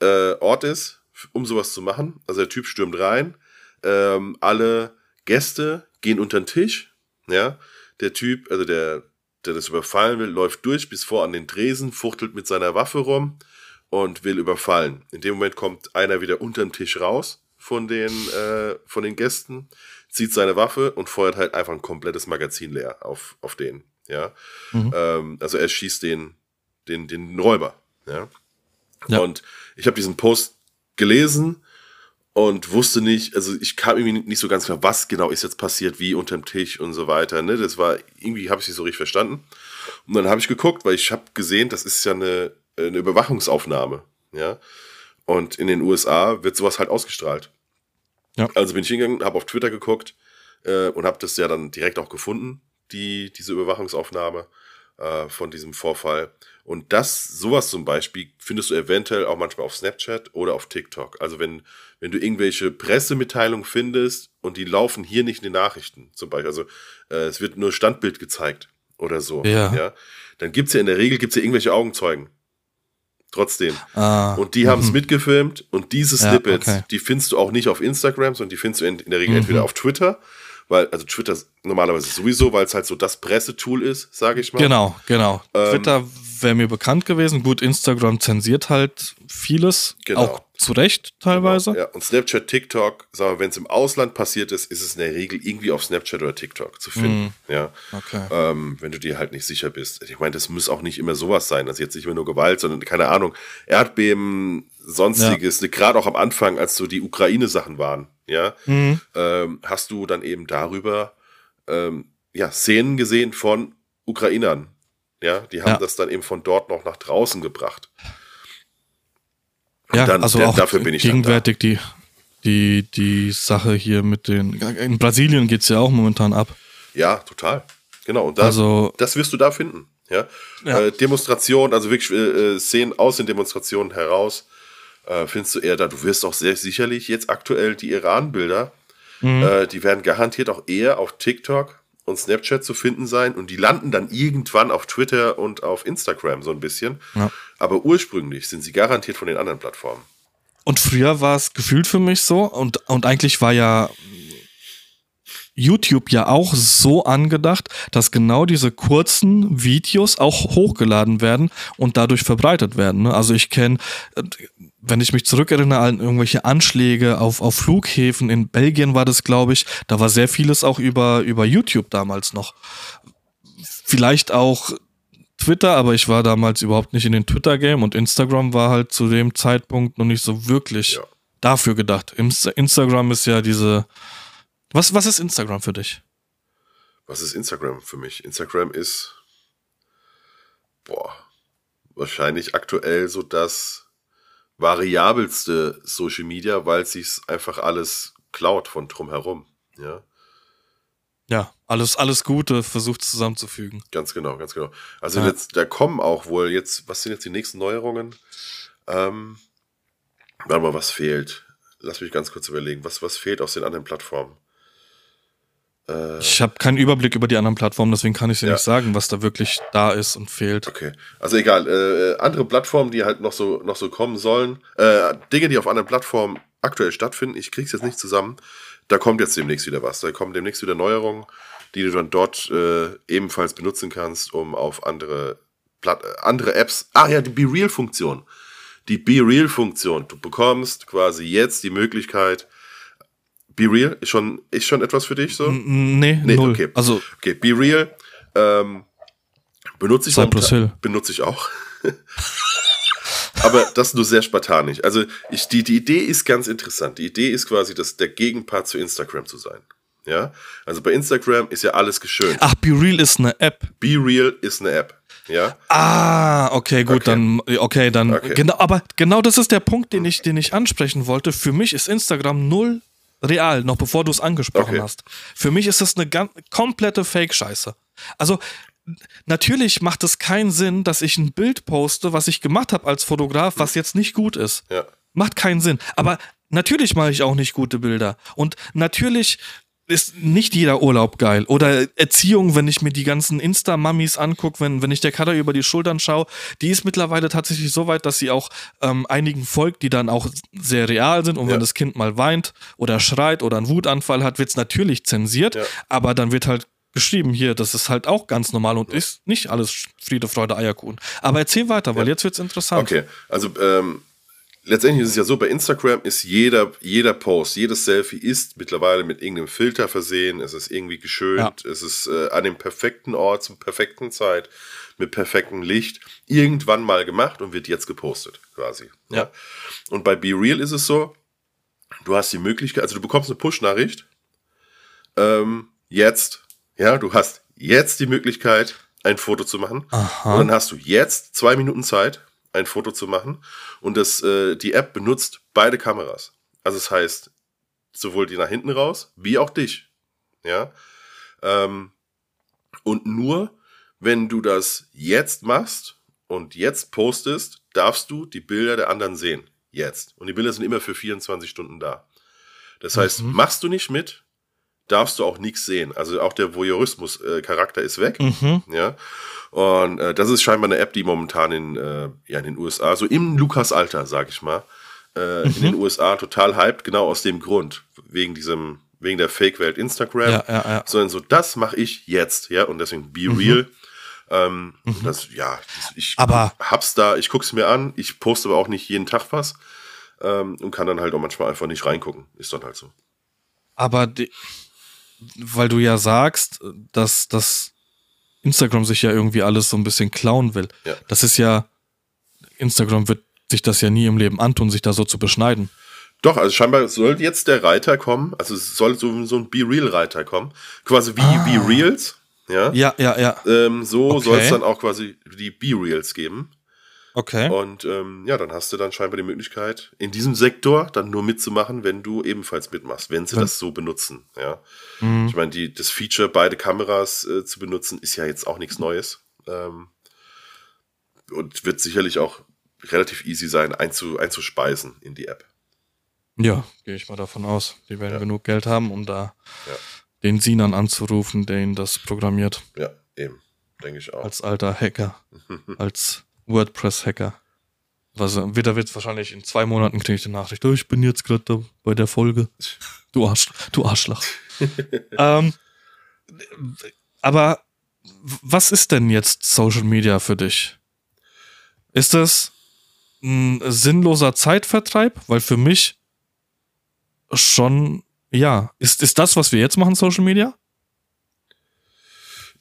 äh, Ort ist, um sowas zu machen. Also der Typ stürmt rein, ähm, alle Gäste gehen unter den Tisch. Ja, der Typ, also der, der das überfallen will, läuft durch bis vor an den Tresen, fuchtelt mit seiner Waffe rum und will überfallen. In dem Moment kommt einer wieder unterm Tisch raus von den, äh, von den Gästen, zieht seine Waffe und feuert halt einfach ein komplettes Magazin leer auf, auf den. Ja, Mhm. ähm, also er schießt den, den, den Räuber. Ja, Ja. und ich habe diesen Post gelesen und wusste nicht, also ich kam irgendwie nicht so ganz klar, was genau ist jetzt passiert, wie unterm Tisch und so weiter. Ne? Das war, irgendwie habe ich nicht so richtig verstanden. Und dann habe ich geguckt, weil ich habe gesehen, das ist ja eine, eine Überwachungsaufnahme. Ja. Und in den USA wird sowas halt ausgestrahlt. Ja. Also bin ich hingegangen, habe auf Twitter geguckt äh, und habe das ja dann direkt auch gefunden, die, diese Überwachungsaufnahme äh, von diesem Vorfall. Und das, sowas zum Beispiel, findest du eventuell auch manchmal auf Snapchat oder auf TikTok. Also wenn, wenn du irgendwelche Pressemitteilungen findest und die laufen hier nicht in den Nachrichten, zum Beispiel, also äh, es wird nur Standbild gezeigt oder so, Ja. ja dann gibt's ja in der Regel gibt's ja irgendwelche Augenzeugen. Trotzdem. Ah, Und die haben es mitgefilmt und diese Ja, Snippets, okay. die findest du auch nicht auf Instagram, sondern die findest du in, in der Regel Mhm. entweder auf Twitter, weil, also Twitter normalerweise sowieso, weil es halt so das Pressetool ist, sage ich mal. Genau, genau. Ähm, Twitter wäre mir bekannt gewesen. Gut, Instagram zensiert halt vieles. Genau. Auch zu Recht teilweise. Ja, und Snapchat, TikTok, sagen wir, wenn es im Ausland passiert ist, ist es in der Regel irgendwie auf Snapchat oder TikTok zu finden. Ja. Okay. Ähm, wenn du dir halt nicht sicher bist. Ich meine, das muss auch nicht immer sowas sein. Also jetzt nicht immer nur Gewalt, sondern keine Ahnung, Erdbeben, sonstiges. Ne, Gerade auch am Anfang, als so die Ukraine-Sachen waren, ja, Mhm. ähm, hast du dann eben darüber ähm, ja, Szenen gesehen von Ukrainern. Ja, die haben Ja. das dann eben von dort noch nach draußen gebracht. Und Ja, dann, also der- auch dafür bin ich dann da. gegenwärtig die, die, die Sache hier mit den. In Brasilien geht's ja auch momentan ab. Ja, total. Genau. Und das, Also- das wirst du da finden. Ja. Ja. Äh, Demonstrationen, also wirklich äh, äh, Szenen aus den Demonstrationen heraus, äh, findest du eher da. Du wirst auch sehr sicherlich jetzt aktuell die Iran-Bilder, Mhm. äh, die werden garantiert auch eher auf TikTok und Snapchat zu finden sein und die landen dann irgendwann auf Twitter und auf Instagram so ein bisschen. Ja. Aber ursprünglich sind sie garantiert von den anderen Plattformen. Und früher war es gefühlt für mich so und, und eigentlich war ja YouTube ja auch so angedacht, dass genau diese kurzen Videos auch hochgeladen werden und dadurch verbreitet werden. Ne? Also ich kenne, wenn ich mich zurückerinnere an irgendwelche Anschläge auf, auf Flughäfen, in Belgien war das, glaube ich, da war sehr vieles auch über, über YouTube damals noch. Vielleicht auch Twitter, aber ich war damals überhaupt nicht in den Twitter-Game und Instagram war halt zu dem Zeitpunkt noch nicht so wirklich ja. dafür gedacht. Instagram ist ja diese. Was, was ist Instagram für dich? Was ist Instagram für mich? Instagram ist. Boah. Wahrscheinlich aktuell so das variabelste Social Media, weil es sich einfach alles klaut von drumherum. Ja. Ja, alles, alles Gute versucht zusammenzufügen. Ganz genau, ganz genau. Also ja. jetzt, da kommen auch wohl jetzt, was sind jetzt die nächsten Neuerungen? Ähm, warte mal, was fehlt? Lass mich ganz kurz überlegen. Was, was fehlt aus den anderen Plattformen? Äh, ich habe keinen Überblick über die anderen Plattformen, deswegen kann ich dir ja. nicht sagen, was da wirklich da ist und fehlt. Okay, also egal. Äh, andere Plattformen, die halt noch so, noch so kommen sollen, äh, Dinge, die auf anderen Plattformen aktuell stattfinden, ich krieg's jetzt nicht zusammen da kommt jetzt demnächst wieder was. Da kommen demnächst wieder Neuerungen, die du dann dort äh, ebenfalls benutzen kannst, um auf andere, Platt äh, andere Apps. Ah ja, die Be Real-Funktion. Die Be Real-Funktion. Du bekommst quasi jetzt die Möglichkeit. Be Real ist schon, ist schon etwas für dich so? Nee, nee null. Okay. Also, okay, Be Real ähm, benutze ich Hill. benutze ich auch. aber das nur sehr spartanisch. Also ich, die, die Idee ist ganz interessant. Die Idee ist quasi, dass der Gegenpart zu Instagram zu sein. Ja, also bei Instagram ist ja alles geschönt. Ach, Be Real ist eine App. Be Real ist eine App. Ja. Ah, okay, gut, okay. dann, okay, dann, okay. genau, aber genau das ist der Punkt, den ich, den ich ansprechen wollte. Für mich ist Instagram null real, noch bevor du es angesprochen okay. hast. Für mich ist das eine ganz, komplette Fake-Scheiße. Also, natürlich macht es keinen Sinn, dass ich ein Bild poste, was ich gemacht habe als Fotograf, was jetzt nicht gut ist. Ja. Macht keinen Sinn. Aber natürlich mache ich auch nicht gute Bilder. Und natürlich ist nicht jeder Urlaub geil. Oder Erziehung, wenn ich mir die ganzen Insta-Mummies angucke, wenn, wenn ich der Kader über die Schultern schaue, die ist mittlerweile tatsächlich so weit, dass sie auch ähm, einigen folgt, die dann auch sehr real sind. Und ja. wenn das Kind mal weint oder schreit oder einen Wutanfall hat, wird es natürlich zensiert. Ja. Aber dann wird halt geschrieben hier, das ist halt auch ganz normal und ist nicht alles Friede, Freude, Eierkuchen. Aber erzähl weiter, weil ja. jetzt wird's interessant. Okay, also ähm, letztendlich ist es ja so, bei Instagram ist jeder, jeder Post, jedes Selfie ist mittlerweile mit irgendeinem Filter versehen, es ist irgendwie geschönt, ja. es ist äh, an dem perfekten Ort, zur perfekten Zeit, mit perfektem Licht, irgendwann mal gemacht und wird jetzt gepostet, quasi. Ja. ja. Und bei Be Real ist es so, du hast die Möglichkeit, also du bekommst eine Push-Nachricht, ähm, jetzt ja, du hast jetzt die Möglichkeit, ein Foto zu machen. Aha. Und dann hast du jetzt zwei Minuten Zeit, ein Foto zu machen. Und das, äh, die App benutzt beide Kameras. Also das heißt, sowohl die nach hinten raus, wie auch dich. Ja. Ähm, und nur, wenn du das jetzt machst und jetzt postest, darfst du die Bilder der anderen sehen. Jetzt. Und die Bilder sind immer für 24 Stunden da. Das heißt, mhm. machst du nicht mit, darfst du auch nichts sehen. Also auch der Voyeurismus-Charakter ist weg. Mhm. Ja. Und äh, das ist scheinbar eine App, die momentan in, äh, ja, in den USA, so im Lukas-Alter, sag ich mal, äh, mhm. in den USA total hyped, genau aus dem Grund. Wegen diesem, wegen der Fake-Welt Instagram. Ja, ja, ja. Sondern so, das mache ich jetzt, ja, und deswegen be mhm. real. Ähm, mhm. das, ja, ich aber hab's da, ich guck's mir an, ich poste aber auch nicht jeden Tag was ähm, und kann dann halt auch manchmal einfach nicht reingucken. Ist dann halt so. Aber die, weil du ja sagst, dass das Instagram sich ja irgendwie alles so ein bisschen klauen will. Ja. Das ist ja, Instagram wird sich das ja nie im Leben antun, sich da so zu beschneiden. Doch, also scheinbar soll jetzt der Reiter kommen, also es soll so, so ein Be Real Reiter kommen, quasi wie ah. Be Reals, ja. Ja, ja, ja. Ähm, so okay. soll es dann auch quasi die Be Reals geben. Okay. Und ähm, ja, dann hast du dann scheinbar die Möglichkeit, in diesem Sektor dann nur mitzumachen, wenn du ebenfalls mitmachst, wenn sie ja. das so benutzen. Ja. Mhm. Ich meine, die, das Feature, beide Kameras äh, zu benutzen, ist ja jetzt auch nichts Neues. Ähm, und wird sicherlich auch relativ easy sein, einzu, einzuspeisen in die App. Ja, gehe ich mal davon aus. Die werden ja. genug Geld haben, um da ja. den Sinan anzurufen, der ihn das programmiert. Ja, eben. Denke ich auch. Als alter Hacker. als WordPress-Hacker. Was, wieder wird wahrscheinlich in zwei Monaten kriege ich die Nachricht, oh, ich bin jetzt gerade bei der Folge. Du, Arsch, du Arschloch. ähm, aber was ist denn jetzt Social Media für dich? Ist das ein sinnloser Zeitvertreib? Weil für mich schon, ja. Ist, ist das, was wir jetzt machen, Social Media?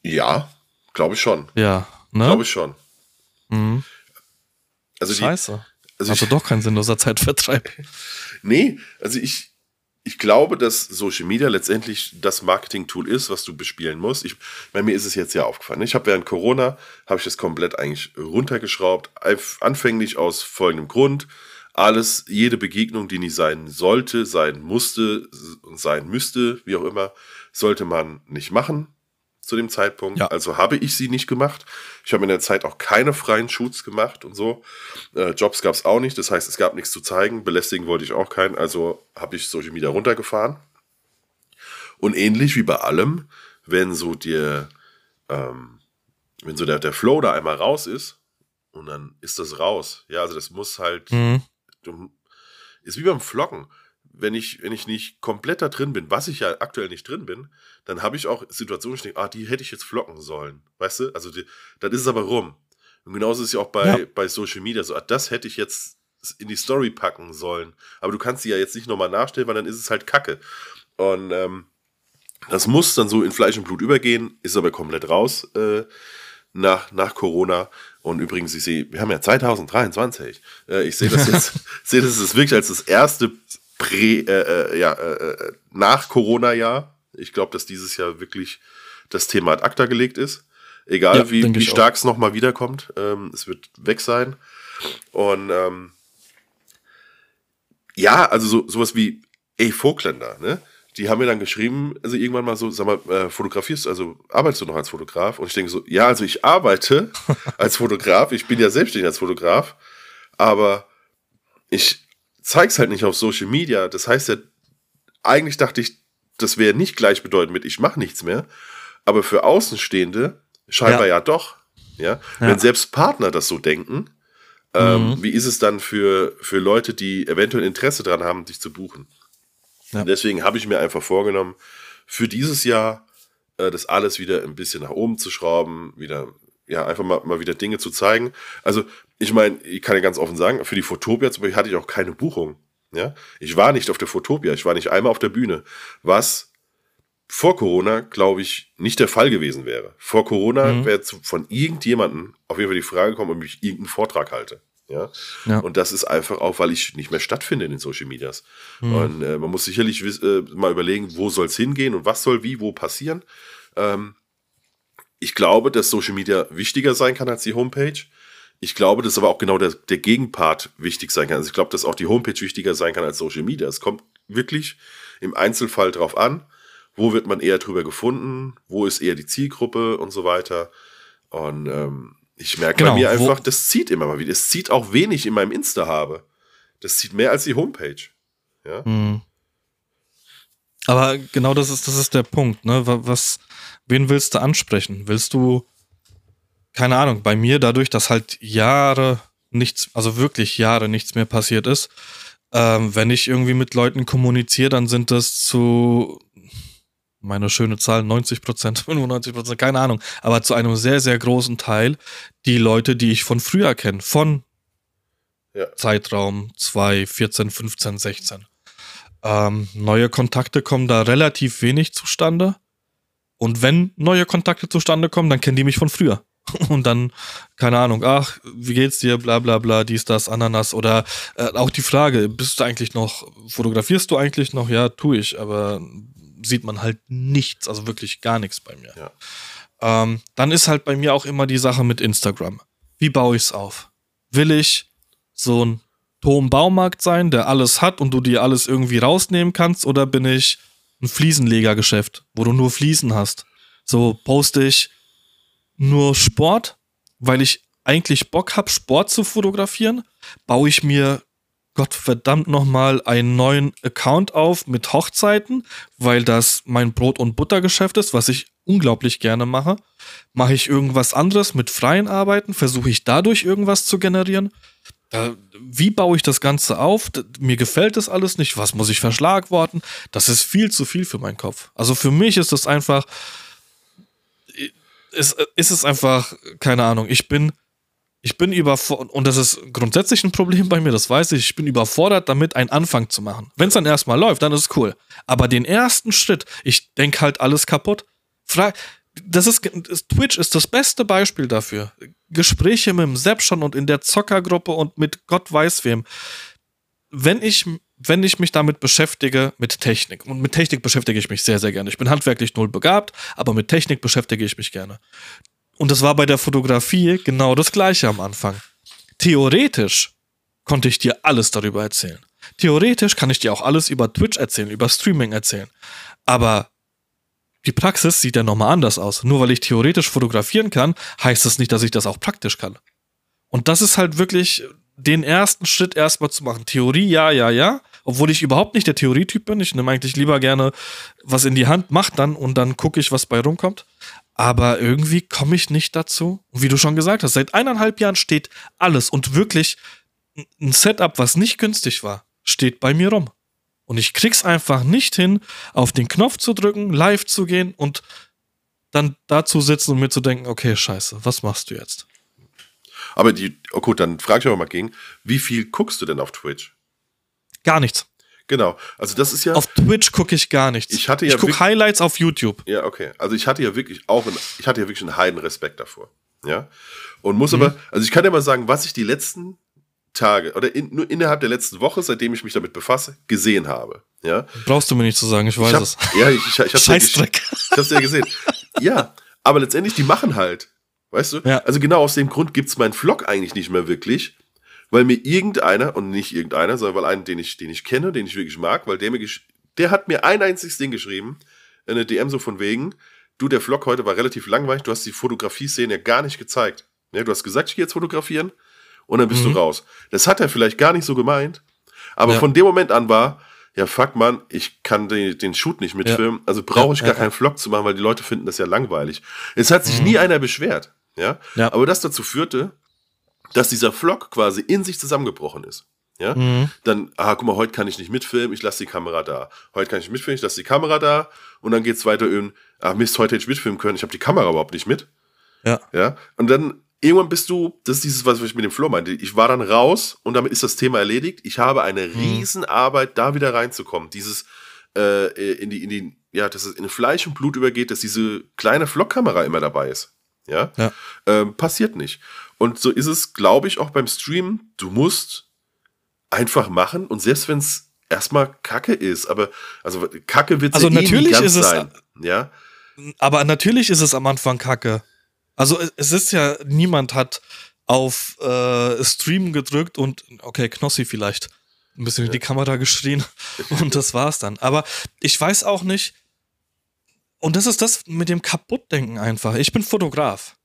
Ja, glaube ich schon. Ja, ne? Glaube ich schon. Mhm. Also die, Scheiße. also Also ich, doch kein sinnloser Zeitvertreib. nee, also ich, ich glaube, dass Social Media letztendlich das Marketing-Tool ist, was du bespielen musst. Ich, bei mir ist es jetzt ja aufgefallen. Ich habe während Corona, habe ich das komplett eigentlich runtergeschraubt. Anfänglich aus folgendem Grund. Alles, jede Begegnung, die nicht sein sollte, sein musste und sein müsste, wie auch immer, sollte man nicht machen zu dem Zeitpunkt. Ja. Also habe ich sie nicht gemacht. Ich habe in der Zeit auch keine freien Shoots gemacht und so. Äh, Jobs gab es auch nicht. Das heißt, es gab nichts zu zeigen. Belästigen wollte ich auch keinen. Also habe ich Social Media runtergefahren. Und ähnlich wie bei allem, wenn so dir, ähm, wenn so der, der Flow da einmal raus ist und dann ist das raus. Ja, also das muss halt, Mhm. du, ist wie beim Vloggen. Wenn ich, wenn ich nicht komplett da drin bin, was ich ja aktuell nicht drin bin, dann habe ich auch Situationen, ich denke, ah, die hätte ich jetzt vloggen sollen. Weißt du? Also die, dann ist es aber rum. Und genauso ist es ja auch bei, Ja. bei Social Media so, ah, das hätte ich jetzt in die Story packen sollen. Aber du kannst sie ja jetzt nicht nochmal nachstellen, weil dann ist es halt Kacke. Und ähm, das muss dann so in Fleisch und Blut übergehen, ist aber komplett raus äh, nach, nach Corona. Und übrigens, ich sehe, wir haben ja 2023. Äh, ich sehe das jetzt, sehe das jetzt wirklich als das erste Prä, äh, äh, ja, äh, äh, nach Corona-Jahr. Ich glaube, dass dieses Jahr wirklich das Thema ad acta gelegt ist. Egal, Ja, wie, wie stark es nochmal wiederkommt. Ähm, es wird weg sein. Und ähm, ja, also so, sowas wie, ey, Vogtländer, ne? Die haben mir dann geschrieben, also irgendwann mal so, sag mal, äh, fotografierst du, also arbeitest du noch als Fotograf? Und ich denke so, ja, also ich arbeite als Fotograf, ich bin ja selbstständig als Fotograf, aber ich zeig's halt nicht auf Social Media. Das heißt ja, eigentlich dachte ich, das wäre nicht gleichbedeutend mit, ich mache nichts mehr. Aber für Außenstehende scheinbar ja, Ja. doch. Ja? Ja. Wenn selbst Partner das so denken, ähm, wie ist es dann für, für Leute, die eventuell Interesse daran haben, dich zu buchen? Ja. Deswegen habe ich mir einfach vorgenommen, für dieses Jahr äh, das alles wieder ein bisschen nach oben zu schrauben, wieder, ja, einfach mal, mal wieder Dinge zu zeigen. Also, ich meine, ich kann ja ganz offen sagen, für die Fotopia zum Beispiel hatte ich auch keine Buchung. Ja? Ich war nicht auf der Fotopia, ich war nicht einmal auf der Bühne, was vor Corona, glaube ich, nicht der Fall gewesen wäre. Vor Corona Mhm. wäre von irgendjemandem auf jeden Fall die Frage gekommen, ob ich irgendeinen Vortrag halte. Ja? Ja. Und das ist einfach auch, weil ich nicht mehr stattfinde in den Social Medias. Mhm. Und äh, man muss sicherlich äh, mal überlegen, wo soll es hingehen und was soll wie, wo passieren. Ähm, ich glaube, dass Social Media wichtiger sein kann als die Homepage. Ich glaube, dass aber auch genau der, der Gegenpart wichtig sein kann. Also ich glaube, dass auch die Homepage wichtiger sein kann als Social Media. Es kommt wirklich im Einzelfall drauf an, wo wird man eher drüber gefunden, wo ist eher die Zielgruppe und so weiter. Und ähm, ich merke Genau, bei mir einfach, das zieht immer mal wieder. Es zieht auch wenig in meinem Insta habe. Das zieht mehr als die Homepage. Ja. Mhm. Aber genau das ist, das ist der Punkt, ne? Wa- Was, wen willst du ansprechen? Willst du, keine Ahnung, bei mir dadurch, dass halt Jahre nichts, also wirklich Jahre nichts mehr passiert ist, ähm, wenn ich irgendwie mit Leuten kommuniziere, dann sind das zu, meine schöne Zahl, 90 Prozent, 95 Prozent, keine Ahnung, aber zu einem sehr, sehr großen Teil die Leute, die ich von früher kenne, von Ja. Zeitraum 2, 14, 15, 16. Ähm, neue Kontakte kommen da relativ wenig zustande. Und wenn neue Kontakte zustande kommen, dann kennen die mich von früher. Und dann, keine Ahnung, ach, wie geht's dir, bla bla bla, dies, das, Ananas. Oder äh, auch die Frage, bist du eigentlich noch, fotografierst du eigentlich noch? Ja, tue ich, aber sieht man halt nichts, also wirklich gar nichts bei mir. Ja. Ähm, dann ist halt bei mir auch immer die Sache mit Instagram. Wie baue ich's auf? Will ich so ein Tom Baumarkt sein, der alles hat und du dir alles irgendwie rausnehmen kannst, oder bin ich ein Fliesenlegergeschäft, wo du nur Fliesen hast? So poste ich nur Sport, weil ich eigentlich Bock habe, Sport zu fotografieren, baue ich mir Gott verdammt nochmal einen neuen Account auf mit Hochzeiten, weil das mein Brot- und Buttergeschäft ist, was ich unglaublich gerne mache. Mache ich irgendwas anderes mit freien Arbeiten, versuche ich dadurch irgendwas zu generieren. Wie baue ich das Ganze auf? Mir gefällt das alles nicht. Was muss ich verschlagworten? Das ist viel zu viel für meinen Kopf. Also für mich ist das einfach, ist, ist es einfach, keine Ahnung, ich bin, ich bin überfordert, und das ist grundsätzlich ein Problem bei mir, das weiß ich, ich bin überfordert damit, einen Anfang zu machen. Wenn es dann erstmal läuft, dann ist es cool. Aber den ersten Schritt, ich denke halt alles kaputt. Frag, das ist, Twitch ist das beste Beispiel dafür. Gespräche mit dem Sepp schon und in der Zockergruppe und mit Gott weiß wem. Wenn ich, wenn ich mich damit beschäftige, mit Technik, und mit Technik beschäftige ich mich sehr, sehr gerne. Ich bin handwerklich null begabt, aber mit Technik beschäftige ich mich gerne. Und das war bei der Fotografie genau das gleiche am Anfang. Theoretisch konnte ich dir alles darüber erzählen. Theoretisch kann ich dir auch alles über Twitch erzählen, über Streaming erzählen. Aber die Praxis sieht ja nochmal anders aus. Nur weil ich theoretisch fotografieren kann, heißt das nicht, dass ich das auch praktisch kann. Und das ist halt wirklich den ersten Schritt erstmal zu machen. Theorie, ja, ja, ja. Obwohl ich überhaupt nicht der Theorietyp bin. Ich nehme eigentlich lieber gerne was in die Hand, mach dann und dann gucke ich, was bei rumkommt. Aber irgendwie komme ich nicht dazu. Und wie du schon gesagt hast, seit eineinhalb Jahren steht alles und wirklich ein Setup, was nicht günstig war, steht bei mir rum. Und ich krieg's einfach nicht hin, auf den Knopf zu drücken, live zu gehen und dann dazu sitzen und mir zu denken, okay, scheiße, was machst du jetzt? Aber die, oh gut, dann frage ich aber mal gegen, wie viel guckst du denn auf Twitch? Gar nichts. Genau, also das ist ja. Auf Twitch gucke ich gar nichts. Ich hatte ja. Ich gucke Highlights auf YouTube. Ja, okay. Also ich hatte ja wirklich auch, einen, ich hatte ja wirklich einen Heidenrespekt davor. Ja. Und muss mhm. aber, also ich kann ja mal sagen, was ich die letzten Tage oder in, nur innerhalb der letzten Woche, seitdem ich mich damit befasse, gesehen habe. Ja? Brauchst du mir nicht zu sagen, ich weiß ich hab, es. Ja, ich, ich, ich hab's Scheißdreck. Ja, ich hab's ja gesehen. ja, aber letztendlich, die machen halt. Weißt du? Ja. Also genau aus dem Grund gibt's meinen Vlog eigentlich nicht mehr wirklich, weil mir irgendeiner, und nicht irgendeiner, sondern weil einen, den ich, den ich kenne, den ich wirklich mag, weil der mir, der hat mir ein einziges Ding geschrieben, eine DM so von wegen, du, der Vlog heute war relativ langweilig, du hast die Fotografie-Szene ja gar nicht gezeigt. Ja, du hast gesagt, ich gehe jetzt fotografieren und dann bist mhm. du raus. Das hat er vielleicht gar nicht so gemeint, aber ja. von dem Moment an war, ja, fuck man, ich kann den, den Shoot nicht mitfilmen, ja. also brauche ich gar keinen Vlog zu machen, weil die Leute finden das ja langweilig. Es hat sich mhm. nie einer beschwert, ja? ja, aber das dazu führte, dass dieser Vlog quasi in sich zusammengebrochen ist. Ja, mhm. dann, ah, guck mal, heute kann ich nicht mitfilmen, ich lasse die Kamera da. Heute kann ich nicht mitfilmen, ich lasse die Kamera da. Und dann geht's weiter in, ah, Mist, heute hätte ich mitfilmen können, ich habe die Kamera überhaupt nicht mit. Ja. Ja, und dann irgendwann bist du, das ist dieses, was ich mit dem Flo meinte, ich war dann raus und damit ist das Thema erledigt. Ich habe eine mhm. Riesenarbeit, da wieder reinzukommen. Dieses, äh, in die, in die, ja, dass es in Fleisch und Blut übergeht, dass diese kleine Vlogkamera immer dabei ist. Ja, ja. Ähm, passiert nicht. Und so ist es, glaube ich, auch beim Stream. Du musst einfach machen und selbst wenn es erstmal Kacke ist, aber also Kacke wird also ja natürlich eh ist es, sein, ja. Aber natürlich ist es am Anfang Kacke. Also es ist ja, niemand hat auf äh, Stream gedrückt und, okay, Knossi vielleicht, ein bisschen in die Kamera geschrien und das war's dann. Aber ich weiß auch nicht, und das ist das mit dem Kaputtdenken einfach. Ich bin Fotograf.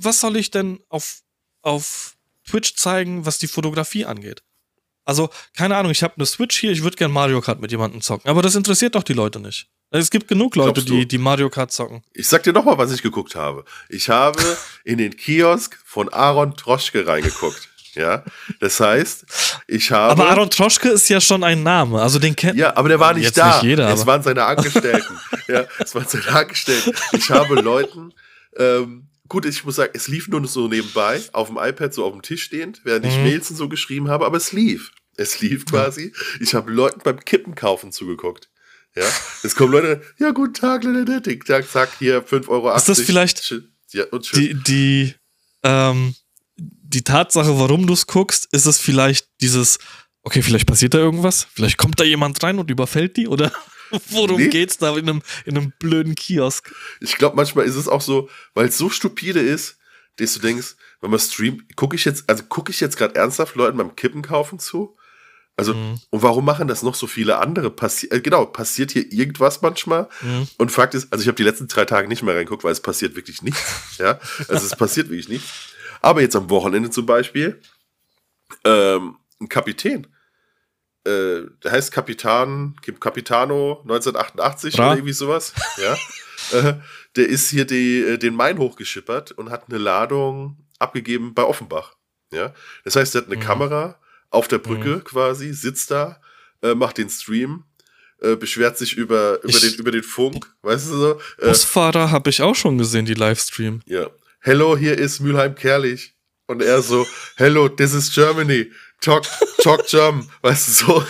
Was soll ich denn auf, auf Twitch zeigen, was die Fotografie angeht? Also, keine Ahnung, ich habe eine Switch hier, ich würde gern Mario Kart mit jemandem zocken, aber das interessiert doch die Leute nicht. Es gibt genug Leute, die, die Mario Kart zocken. Ich sag dir nochmal, was ich geguckt habe. Ich habe in den Kiosk von Aaron Troschke reingeguckt. Ja, das heißt, ich habe. Aber Aaron Troschke ist ja schon ein Name, also den kennt. Ja, aber der war nicht jetzt da. Nicht jeder, es waren seine Angestellten. ja, es waren seine Angestellten. Ich habe Leuten, ähm, gut, ich muss sagen, es lief nur so nebenbei, auf dem iPad so auf dem Tisch stehend, während ich mhm. Mails und so geschrieben habe, aber es lief. Es lief quasi. Ich habe Leuten beim Kippen kaufen zugeguckt. Ja, es kommen Leute, ja, guten Tag, Tick, Tack, zack, hier 5,80 Euro. Ist das vielleicht ja, die, die, ähm, die Tatsache, warum du es guckst, ist es vielleicht dieses, okay, vielleicht passiert da irgendwas, vielleicht kommt da jemand rein und überfällt die oder worum nee. geht's da in einem, in einem blöden Kiosk? Ich glaube, manchmal ist es auch so, weil es so stupide ist, dass du denkst, wenn man streamt, gucke ich jetzt, also gucke ich jetzt gerade ernsthaft Leuten beim Kippen kaufen zu? Also, mhm. und warum machen das noch so viele andere? Passi äh, genau, passiert hier irgendwas manchmal? Mhm. Und Fakt ist, also ich habe die letzten drei Tage nicht mehr reingeguckt, weil es passiert wirklich nichts. ja, also es passiert wirklich nichts. Aber jetzt am Wochenende zum Beispiel, ähm, ein Kapitän, äh, der heißt Kapitan, Capitano 1988 Bra. oder irgendwie sowas. Ja. äh, der ist hier die, äh, den Main hochgeschippert und hat eine Ladung abgegeben bei Offenbach. Ja, das heißt, er hat eine Mhm. Kamera auf der Brücke quasi, sitzt da, äh, macht den Stream, äh, beschwert sich über, über, Ich- den, über den Funk, weißt du so? Äh, Busfahrer habe ich auch schon gesehen, die Livestream. ja. Hello, hier ist Mülheim Kerlich. Und er so, hello, this is Germany. Talk, talk German. Weißt du, so.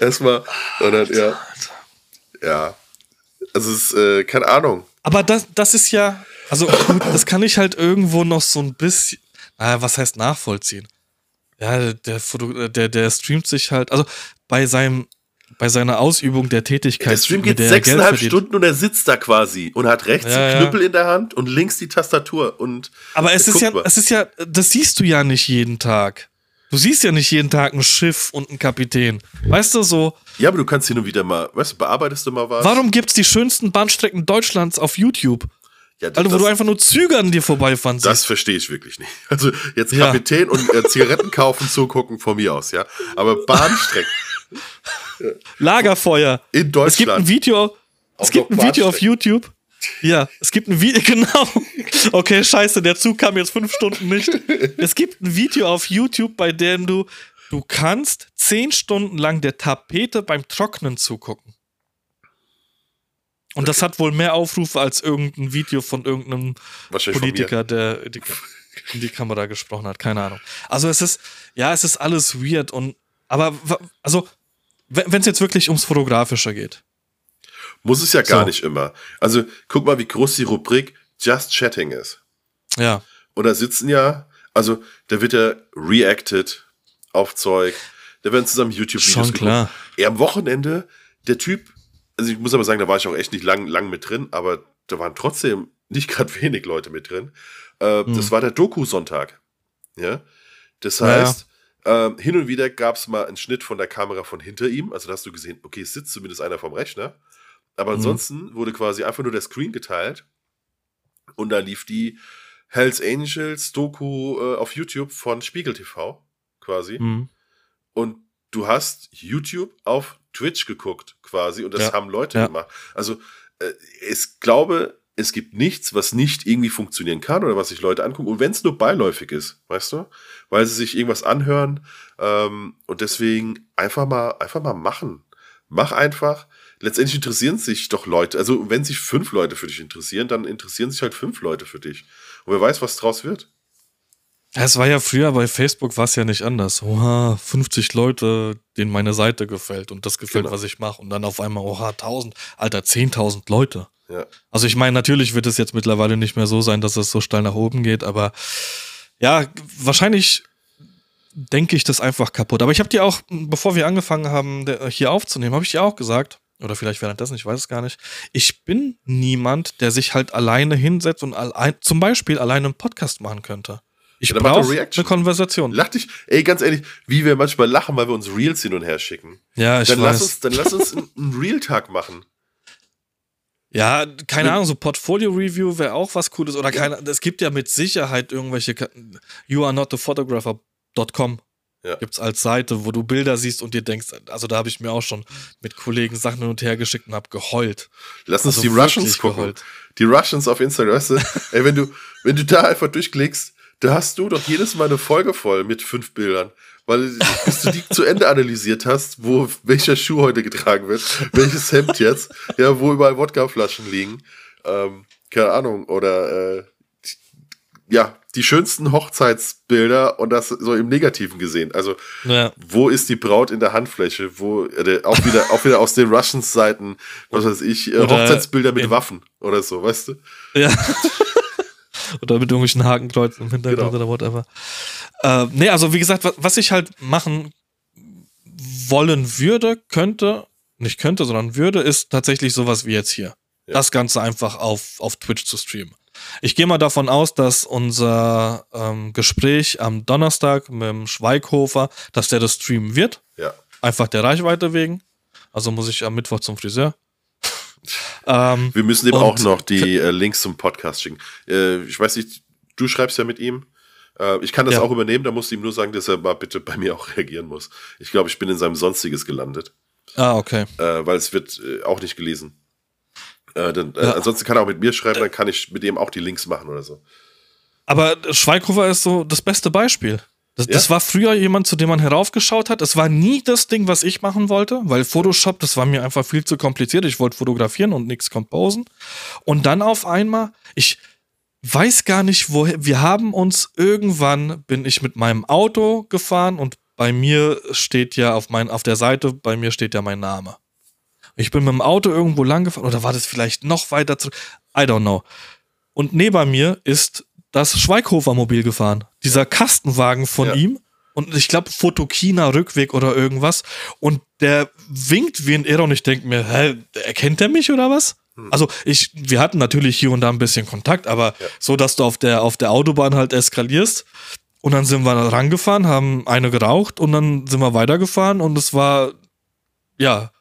Erstmal, dann, ja. Ja. Also, es ist, äh, keine Ahnung. Aber das, das ist ja, also gut, das kann ich halt irgendwo noch so ein bisschen, naja, was heißt nachvollziehen? Ja, der, Foto, der, der streamt sich halt, also bei seinem, bei seiner Ausübung der Tätigkeit. Der Stream geht der sechseinhalb. Stunden und er sitzt da quasi und hat rechts Ja, einen ja. Knüppel in der Hand und links die Tastatur und Aber es ist ja, mal. es ist ja, das siehst du ja nicht jeden Tag. Du siehst ja nicht jeden Tag ein Schiff und einen Kapitän. Weißt du so, ja, aber du kannst hin und wieder mal, weißt du, bearbeitest du mal was? warum gibt's die schönsten Bahnstrecken Deutschlands auf YouTube? Ja, Also, wo das, du einfach nur Züge an dir vorbeifahren das verstehe ich wirklich nicht. Also jetzt Ja. Kapitän und äh, Zigaretten kaufen, zugucken von mir aus, ja. Aber Bahnstrecken Lagerfeuer. in Es gibt ein Deutschland. Video, Auf es gibt ein Video auf. YouTube. Ja, es gibt ein Video, genau. Okay, scheiße, der Zug kam jetzt fünf Stunden nicht. Es gibt ein Video auf YouTube, bei dem du, du kannst zehn Stunden lang der Tapete beim Trocknen zugucken. Und das hat wohl mehr Aufrufe als irgendein Video von irgendeinem Wahrscheinlich von. Politiker, der die, in die Kamera gesprochen hat. Keine Ahnung. Also es ist, ja, es ist alles weird und, aber, also, wenn es jetzt wirklich ums Fotografische geht. Muss es ja gar So. nicht immer. Also guck mal, wie groß die Rubrik Just Chatting ist. Ja. Und da sitzen ja, also da wird ja reacted auf Zeug, da werden zusammen YouTube-Videos Schon klar. Er am Wochenende, der Typ, also ich muss aber sagen, da war ich auch echt nicht lang, lang mit drin, aber da waren trotzdem nicht gerade wenig Leute mit drin. Äh, Hm. Das war der Doku-Sonntag. Ja. Das heißt, ähm, hin und wieder gab es mal einen Schnitt von der Kamera von hinter ihm. Also da hast du gesehen, okay, es sitzt zumindest einer vom Rechner. Aber Mhm. ansonsten wurde quasi einfach nur der Screen geteilt und da lief die Hells Angels Doku äh, auf YouTube von Spiegel TV quasi. Mhm. Und du hast YouTube auf Twitch geguckt quasi und das Ja. haben Leute Ja. gemacht. Also äh, ich glaube, es gibt nichts, was nicht irgendwie funktionieren kann oder was sich Leute angucken. Und wenn es nur beiläufig ist, weißt du, weil sie sich irgendwas anhören ähm, und deswegen einfach mal, einfach mal machen. Mach einfach. Letztendlich interessieren sich doch Leute. Also wenn sich fünf Leute für dich interessieren, dann interessieren sich halt fünf Leute für dich. Und wer weiß, was draus wird. Es war ja früher bei Facebook war es ja nicht anders. Oha, 50 Leute, denen meine Seite gefällt und das gefällt, Genau. was ich mache. Und dann auf einmal, oha, 1000, Alter, 10.000 Leute. Ja. Also ich meine, natürlich wird es jetzt mittlerweile nicht mehr so sein, dass es so steil nach oben geht, aber ja, wahrscheinlich denke ich das einfach kaputt. Aber ich habe dir auch, bevor wir angefangen haben, hier aufzunehmen, habe ich dir auch gesagt, oder vielleicht währenddessen, ich weiß es gar nicht, ich bin niemand, der sich halt alleine hinsetzt und allein, zum Beispiel alleine einen Podcast machen könnte. Ich Ja, brauche eine Konversation. Lach dich, ey, ganz ehrlich, wie wir manchmal lachen, weil wir uns Reels hin und her schicken. Ja, ich Dann lass weiß. uns, dann lass uns einen, Real-Tag machen. Ja, keine. Ahnung, so Portfolio-Review wäre auch was Cooles. Oder keine, es gibt ja mit Sicherheit irgendwelche You are not a photographer.com. Ja. Gibt's als Seite, wo du Bilder siehst und dir denkst, also da habe ich mir auch schon mit Kollegen Sachen hin und her geschickt und hab geheult. Lass uns Also die Russians gucken. geheult. Die Russians auf Instagram, ey, wenn du, wenn du da einfach durchklickst, da hast du doch jedes Mal eine Folge voll mit fünf Bildern. Weil bis du die zu Ende analysiert hast, wo welcher Schuh heute getragen wird, welches Hemd jetzt, ja, wo überall Wodkaflaschen liegen, ähm, keine Ahnung, oder äh, ja, die schönsten Hochzeitsbilder und das so im Negativen gesehen. Also Ja. wo ist die Braut in der Handfläche? Wo äh, auch wieder auch wieder aus den Russians Seiten, was weiß ich, äh, Hochzeitsbilder mit Waffen oder so, weißt du? Ja. Oder mit irgendwelchen Hakenkreuzen im Hintergrund Genau. oder whatever. Äh, nee, also wie gesagt, was, was ich halt machen wollen würde, könnte, nicht könnte, sondern würde, ist tatsächlich sowas wie jetzt hier. Ja. Das Ganze einfach auf, auf Twitch zu streamen. Ich gehe mal davon aus, dass unser ähm, Gespräch am Donnerstag mit dem Schweighofer, dass der das streamen wird. Ja. Einfach der Reichweite wegen. Also muss ich am Mittwoch zum Friseur. ähm, Wir müssen Und- auch noch die äh, Links zum Podcast schicken. Äh, ich weiß nicht, du schreibst ja mit ihm. Äh, ich kann das Ja. auch übernehmen, da musst du ihm nur sagen, dass er mal bitte bei mir auch reagieren muss. Ich glaube, ich bin in seinem Sonstiges gelandet, ah, okay. äh, weil es wird äh, auch nicht gelesen. Äh, dann, äh, Ja. Ansonsten kann er auch mit mir schreiben, dann kann ich mit ihm auch die Links machen oder so. Aber Schweighofer ist so das beste Beispiel. Das, ja. das, war früher jemand, zu dem man heraufgeschaut hat. Es war nie das Ding, was ich machen wollte, weil Photoshop, das war mir einfach viel zu kompliziert. Ich wollte fotografieren und nichts composen. Und dann auf einmal, ich weiß gar nicht, woher, wir haben uns irgendwann, bin ich mit meinem Auto gefahren und bei mir steht ja auf, mein, auf der Seite, bei mir steht ja mein Name. Ich bin mit dem Auto irgendwo lang gefahren oder war das vielleicht noch weiter zurück? I don't know. Und neben mir ist das Schweighofer-Mobil gefahren. Dieser Kastenwagen von ja. ihm. Und ich glaube, Fotokina Rückweg oder irgendwas. Und der winkt wie ein Irrer und ich denke mir, hä, erkennt er mich oder was? Hm. Also ich, wir hatten natürlich hier und da ein bisschen Kontakt, aber ja. so, dass du auf der, auf der Autobahn halt eskalierst. Und dann sind wir rangefahren, haben eine geraucht und dann sind wir weitergefahren und es war, ja,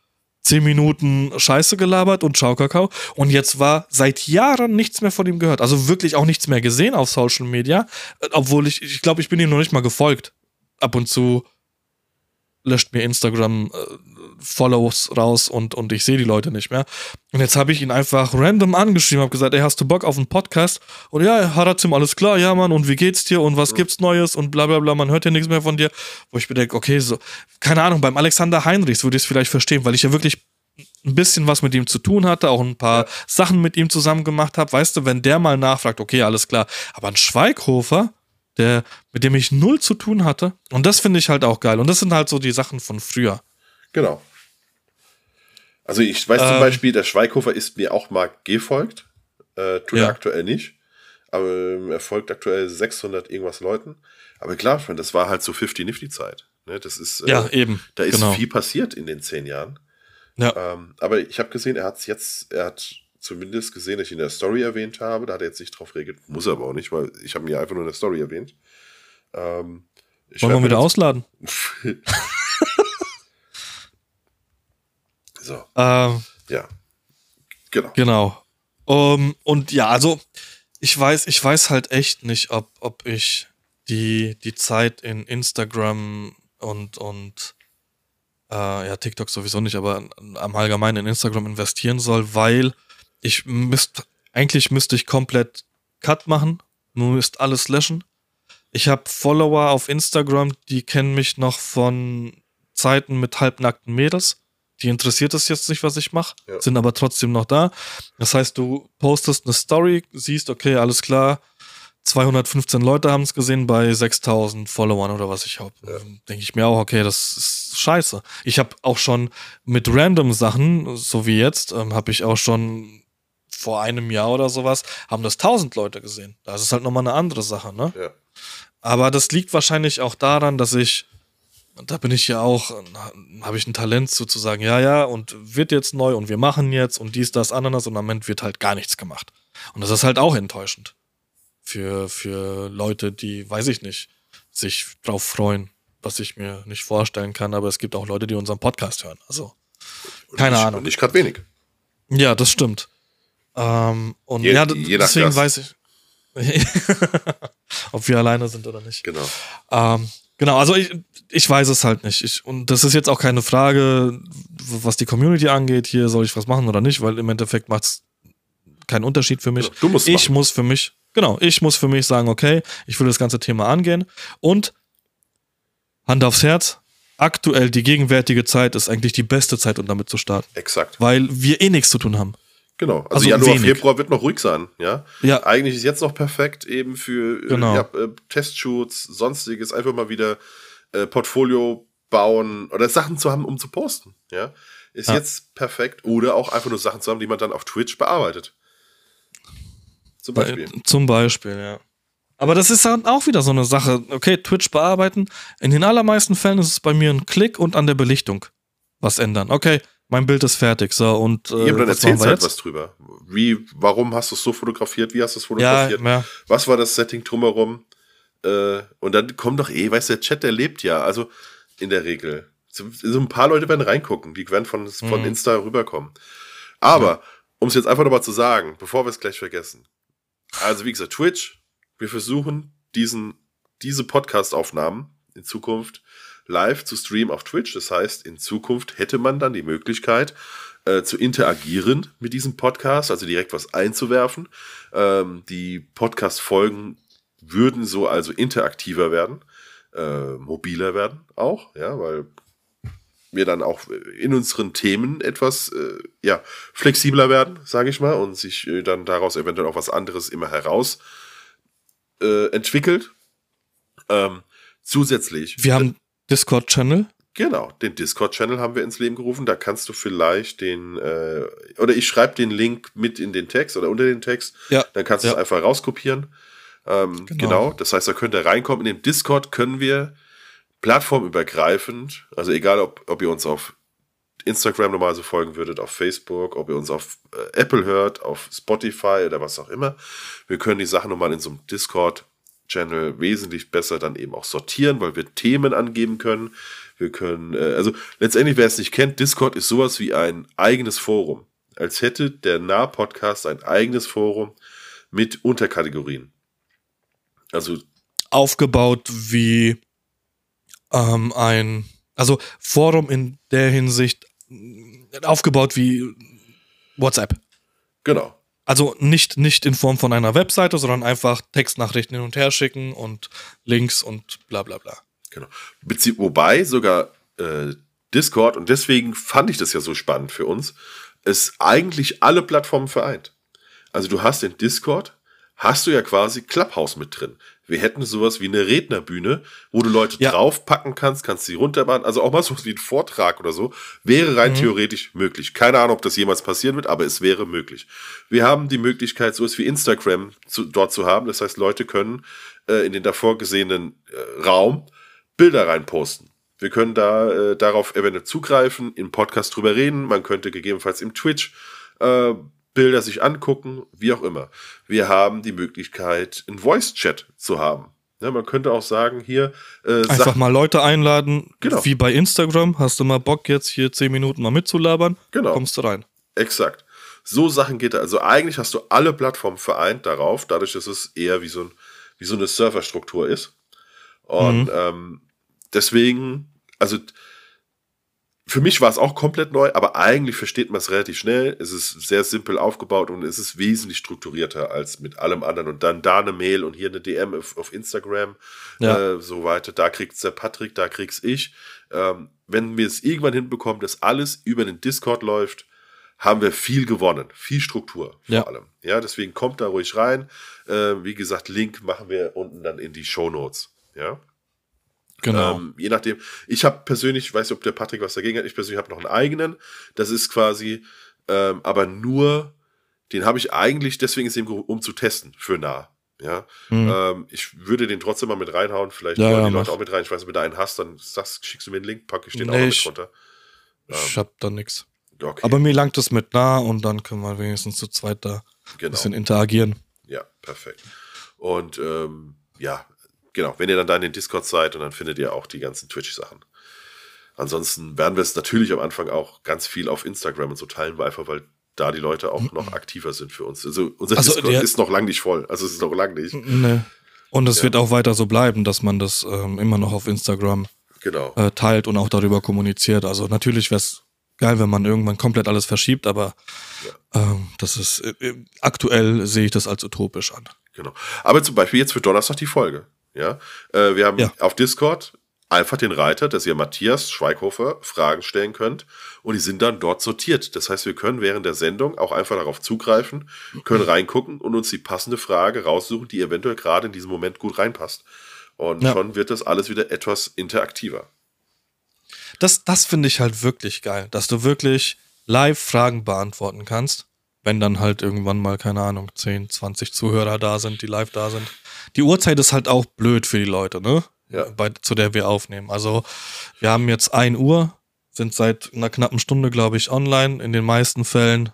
zehn Minuten Scheiße gelabert und Ciao Kakao. Und jetzt war seit Jahren nichts mehr von ihm gehört. Also wirklich auch nichts mehr gesehen auf Social Media. Äh, obwohl ich, ich glaube, ich bin ihm noch nicht mal gefolgt. Ab und zu löscht mir Instagram äh, Follows raus und, und ich sehe die Leute nicht mehr. Und jetzt habe ich ihn einfach random angeschrieben, habe gesagt, ey, hast du Bock auf einen Podcast? Und ja, Harazim, alles klar, ja, Mann, und wie geht's dir und was gibt's Neues und bla bla bla, man hört ja nichts mehr von dir. Wo ich mir denke, okay, so, keine Ahnung, beim Alexander Heinrichs würde ich es vielleicht verstehen, weil ich ja wirklich ein bisschen was mit ihm zu tun hatte, auch ein paar ja. Sachen mit ihm zusammen gemacht habe. Weißt du, wenn der mal nachfragt, okay, alles klar. Aber ein Schweighofer, der, mit dem ich null zu tun hatte. Und das finde ich halt auch geil. Und das sind halt so die Sachen von früher. Genau. Also ich weiß ähm, zum Beispiel, der Schweighofer ist mir auch mal gefolgt. Äh, tut ja. er aktuell nicht. Aber ähm, er folgt aktuell 600 irgendwas Leuten. Aber klar, das war halt so 50-Nifty-Zeit. Ne? Das ist, äh, ja, eben. Da ist genau. viel passiert in den zehn Jahren. Ja. Ähm, aber ich habe gesehen, er hat es jetzt, er hat zumindest gesehen, dass ich in der Story erwähnt habe. Da hat er jetzt nicht drauf reagiert. Muss er aber auch nicht, weil ich habe ihn ja einfach nur in der Story erwähnt. Ähm, Wollen wir wieder ausladen? so. Ähm, ja. Genau. Genau. Um, und ja, also ich weiß, ich weiß halt echt nicht, ob, ob ich die, die Zeit in Instagram und, und äh, ja, TikTok sowieso nicht, aber am Allgemeinen in Instagram investieren soll, weil ich müsste, eigentlich müsste ich komplett Cut machen, nur müsste alles löschen. Ich habe Follower auf Instagram, die kennen mich noch von Zeiten mit halbnackten Mädels. Die interessiert es jetzt nicht, was ich mache, ja. sind aber trotzdem noch da. Das heißt, du postest eine Story, siehst, okay, alles klar, 215 Leute haben es gesehen bei 6000 Followern oder was ich habe. Ja. Denke ich mir auch, okay, das ist scheiße. Ich habe auch schon mit random Sachen, so wie jetzt, ähm, habe ich auch schon vor einem Jahr oder sowas, haben das 1000 Leute gesehen. Das ist halt nochmal eine andere Sache, ne? Ja. Aber das liegt wahrscheinlich auch daran, dass ich, da bin ich ja auch, habe ich ein Talent sozusagen, ja, ja, und wird jetzt neu und wir machen jetzt und dies, das, anderes und am Ende wird halt gar nichts gemacht. Und das ist halt auch enttäuschend für, für Leute, die, weiß ich nicht, sich drauf freuen, was ich mir nicht vorstellen kann. Aber es gibt auch Leute, die unseren Podcast hören. Also, keine nicht, Ahnung. Nicht gerade wenig. Ja, das stimmt. Ähm, und je, ja, deswegen weiß ich, ob wir alleine sind oder nicht. Genau. Ähm, genau, also ich, ich weiß es halt nicht. Ich, und das ist jetzt auch keine Frage, was die Community angeht. Hier soll ich was machen oder nicht, weil im Endeffekt macht es keinen Unterschied für mich. du musst ich machen. muss für mich, Genau, ich muss für mich sagen, okay, ich will das ganze Thema angehen und Hand aufs Herz, aktuell die gegenwärtige Zeit ist eigentlich die beste Zeit, um damit zu starten. Exakt. Weil wir eh nichts zu tun haben. Genau, also, also Januar, wenig. Februar wird noch ruhig sein, ja. Ja. Eigentlich ist jetzt noch perfekt eben für äh, genau. ja, äh, Testshoots, sonstiges, einfach mal wieder äh, Portfolio bauen oder Sachen zu haben, um zu posten, ja. Ist ja. jetzt perfekt. Oder auch einfach nur Sachen zu haben, die man dann auf Twitch bearbeitet. Zum Beispiel. Bei, zum Beispiel, ja. Aber das ist dann auch wieder so eine Sache. Okay, Twitch bearbeiten. In den allermeisten Fällen ist es bei mir ein Klick und an der Belichtung was ändern. Okay, mein Bild ist fertig. So, und. Äh, ja, dann erzählst halt was drüber. Wie, warum hast du es so fotografiert? Wie hast du es fotografiert? Ja, ja. Was war das Setting drumherum? Äh, und dann kommt doch eh, weißt du, der Chat, der lebt ja. Also in der Regel. So, so ein paar Leute werden reingucken, die werden von, von mhm. Insta rüberkommen. Aber, ja. um es jetzt einfach nochmal zu sagen, bevor wir es gleich vergessen, also wie gesagt, Twitch, wir versuchen diesen, diese Podcast-Aufnahmen in Zukunft live zu streamen auf Twitch. Das heißt, in Zukunft hätte man dann die Möglichkeit, äh, zu interagieren mit diesem Podcast, also direkt was einzuwerfen. Ähm, die Podcast-Folgen würden so also interaktiver werden, äh, mobiler werden auch, ja, weil wir dann auch in unseren Themen etwas äh, ja, flexibler werden, sage ich mal, und sich äh, dann daraus eventuell auch was anderes immer heraus äh, entwickelt. Ähm, zusätzlich. Wir haben Discord-Channel. Genau, den Discord-Channel haben wir ins Leben gerufen. Da kannst du vielleicht den, äh, oder ich schreibe den Link mit in den Text oder unter den Text. Ja. Dann kannst du ja. es einfach rauskopieren. Ähm, genau. genau. Das heißt, da könnt ihr reinkommen. In dem Discord können wir plattformübergreifend, also egal, ob, ob ihr uns auf Instagram normal so folgen würdet, auf Facebook, ob ihr uns auf äh, Apple hört, auf Spotify oder was auch immer. Wir können die Sachen nochmal in so einem Discord-Channel wesentlich besser dann eben auch sortieren, weil wir Themen angeben können. Wir können, äh, also letztendlich, wer es nicht kennt, Discord ist sowas wie ein eigenes Forum. Als hätte der Nah-Podcast ein eigenes Forum mit Unterkategorien. Also aufgebaut wie ähm, ein, also Forum in der Hinsicht aufgebaut wie WhatsApp. Genau. Also nicht, nicht in Form von einer Webseite, sondern einfach Textnachrichten hin und her schicken und Links und bla bla bla. Genau. Bezie wobei sogar äh, Discord, und deswegen fand ich das ja so spannend für uns, es eigentlich alle Plattformen vereint. Also du hast in Discord, hast du ja quasi Clubhouse mit drin. Wir hätten sowas wie eine Rednerbühne, wo du Leute ja. draufpacken kannst, kannst sie runterbauen. Also auch mal so wie ein Vortrag oder so. Wäre rein mhm. theoretisch möglich. Keine Ahnung, ob das jemals passieren wird, aber es wäre möglich. Wir haben die Möglichkeit, sowas wie Instagram zu, dort zu haben. Das heißt, Leute können äh, in den davor gesehenen äh, Raum Bilder reinposten. Wir können da äh, darauf eventuell zugreifen, im Podcast drüber reden. Man könnte gegebenenfalls im Twitch äh, Bilder sich angucken, wie auch immer. Wir haben die Möglichkeit, einen Voice-Chat zu haben. Ja, man könnte auch sagen, hier. Äh, Einfach mal Leute einladen, genau. wie bei Instagram. Hast du mal Bock, jetzt hier zehn Minuten mal mitzulabern? Genau. Kommst du rein. Exakt. So Sachen geht da. Also eigentlich hast du alle Plattformen vereint darauf, dadurch, dass es eher wie so, ein, wie so eine Serverstruktur ist. Und mhm. ähm, deswegen, also für mich war es auch komplett neu, aber eigentlich versteht man es relativ schnell. Es ist sehr simpel aufgebaut und es ist wesentlich strukturierter als mit allem anderen. Und dann da eine Mail und hier eine DM auf, auf Instagram, ja. äh, so weiter. Da kriegt's der Patrick, da krieg's ich. Ähm, wenn wir es irgendwann hinbekommen, dass alles über den Discord läuft, haben wir viel gewonnen, viel Struktur vor ja. allem. Ja, deswegen kommt da ruhig rein. Äh, wie gesagt, Link machen wir unten dann in die Show Notes. Ja. Genau. Ähm, je nachdem. Ich habe persönlich, ich weiß nicht, ob der Patrick was dagegen hat, ich persönlich habe noch einen eigenen. Das ist quasi, ähm, aber nur, den habe ich eigentlich, deswegen ist eben, um zu testen für nah. Ja, mhm. ähm, ich würde den trotzdem mal mit reinhauen. Vielleicht ja, wollen ja, die Leute auch mit rein. Ich weiß wenn du einen hast, dann sagst, schickst du mir den Link, packe ich den nee, auch ich, mit runter. Ähm, ich hab da nichts. Okay. Aber mir langt es mit nah und dann können wir wenigstens zu zweit da genau. ein bisschen interagieren. Ja, perfekt. Und ähm, ja, genau, wenn ihr dann da in den Discord seid und dann findet ihr auch die ganzen Twitch-Sachen. Ansonsten werden wir es natürlich am Anfang auch ganz viel auf Instagram und so teilen, weil einfach weil da die Leute auch noch aktiver sind für uns. Also unser Also, Discord ist noch lang nicht voll. Also es ist noch lang nicht. Nee. Und es Ja. wird auch weiter so bleiben, dass man das ähm, immer noch auf Instagram Genau. äh, teilt und auch darüber kommuniziert. Also natürlich wäre es geil, wenn man irgendwann komplett alles verschiebt, aber ähm, das ist äh, äh, aktuell sehe ich das als utopisch an. Genau. Aber zum Beispiel jetzt für Donnerstag die Folge. Ja, äh, wir haben Ja. auf Discord einfach den Reiter, dass ihr Matthias Schweighofer Fragen stellen könnt und die sind dann dort sortiert. Das heißt, wir können während der Sendung auch einfach darauf zugreifen, können reingucken und uns die passende Frage raussuchen, die eventuell gerade in diesem Moment gut reinpasst. Und Ja. schon wird das alles wieder etwas interaktiver. Das, das finde ich halt wirklich geil, dass du wirklich live Fragen beantworten kannst, wenn dann halt irgendwann mal, keine Ahnung, 10, 20 Zuhörer da sind, die live da sind. Die Uhrzeit ist halt auch blöd für die Leute, ne? Ja. Bei, zu der wir aufnehmen. Also, wir haben jetzt 1 Uhr, sind seit einer knappen Stunde, glaube ich, online. In den meisten Fällen,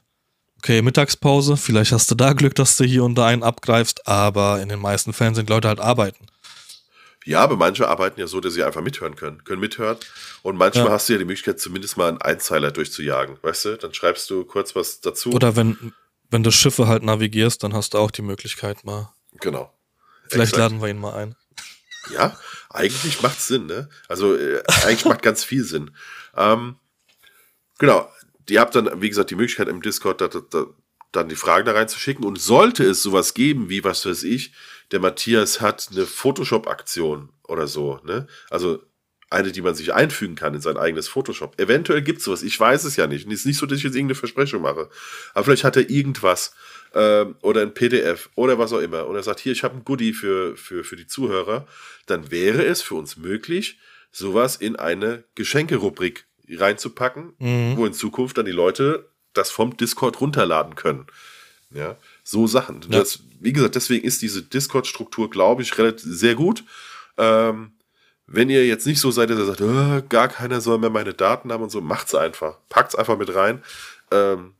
okay, Mittagspause. Vielleicht hast du da Glück, dass du hier und da einen abgreifst, aber in den meisten Fällen sind Leute halt arbeiten. Ja, aber manche arbeiten ja so, dass sie einfach mithören können, können mithören. Und manchmal Ja. hast du ja die Möglichkeit, zumindest mal einen Einzeiler durchzujagen. Weißt du, dann schreibst du kurz was dazu. Oder wenn, wenn du Schiffe halt navigierst, dann hast du auch die Möglichkeit mal. genau. Vielleicht Exakt. laden wir ihn mal ein. Ja, eigentlich macht Sinn, ne? Also äh, eigentlich macht ganz viel Sinn. Ähm, genau, ihr habt dann, wie gesagt, die Möglichkeit im Discord da, da, da, dann die Fragen da reinzuschicken und sollte es sowas geben, wie was weiß ich, der Matthias hat eine Photoshop-Aktion oder so, ne? Also eine, die man sich einfügen kann in sein eigenes Photoshop. Eventuell gibt es sowas, ich weiß es ja nicht. Und es ist nicht so, dass ich jetzt irgendeine Versprechung mache. Aber vielleicht hat er irgendwas ähm, oder ein PDF oder was auch immer. Und er sagt, hier, ich habe ein Goodie für, für, für die Zuhörer. Dann wäre es für uns möglich, sowas in eine Geschenkerubrik reinzupacken, mhm. wo in Zukunft dann die Leute das vom Discord runterladen können. Ja, so Sachen. Ja. Das, wie gesagt, deswegen ist diese Discord-Struktur, glaube ich, relativ sehr gut. Ähm, wenn ihr jetzt nicht so seid, dass ihr sagt, oh, gar keiner soll mehr meine Daten haben und so, macht's einfach. Packt's einfach mit rein. Ähm,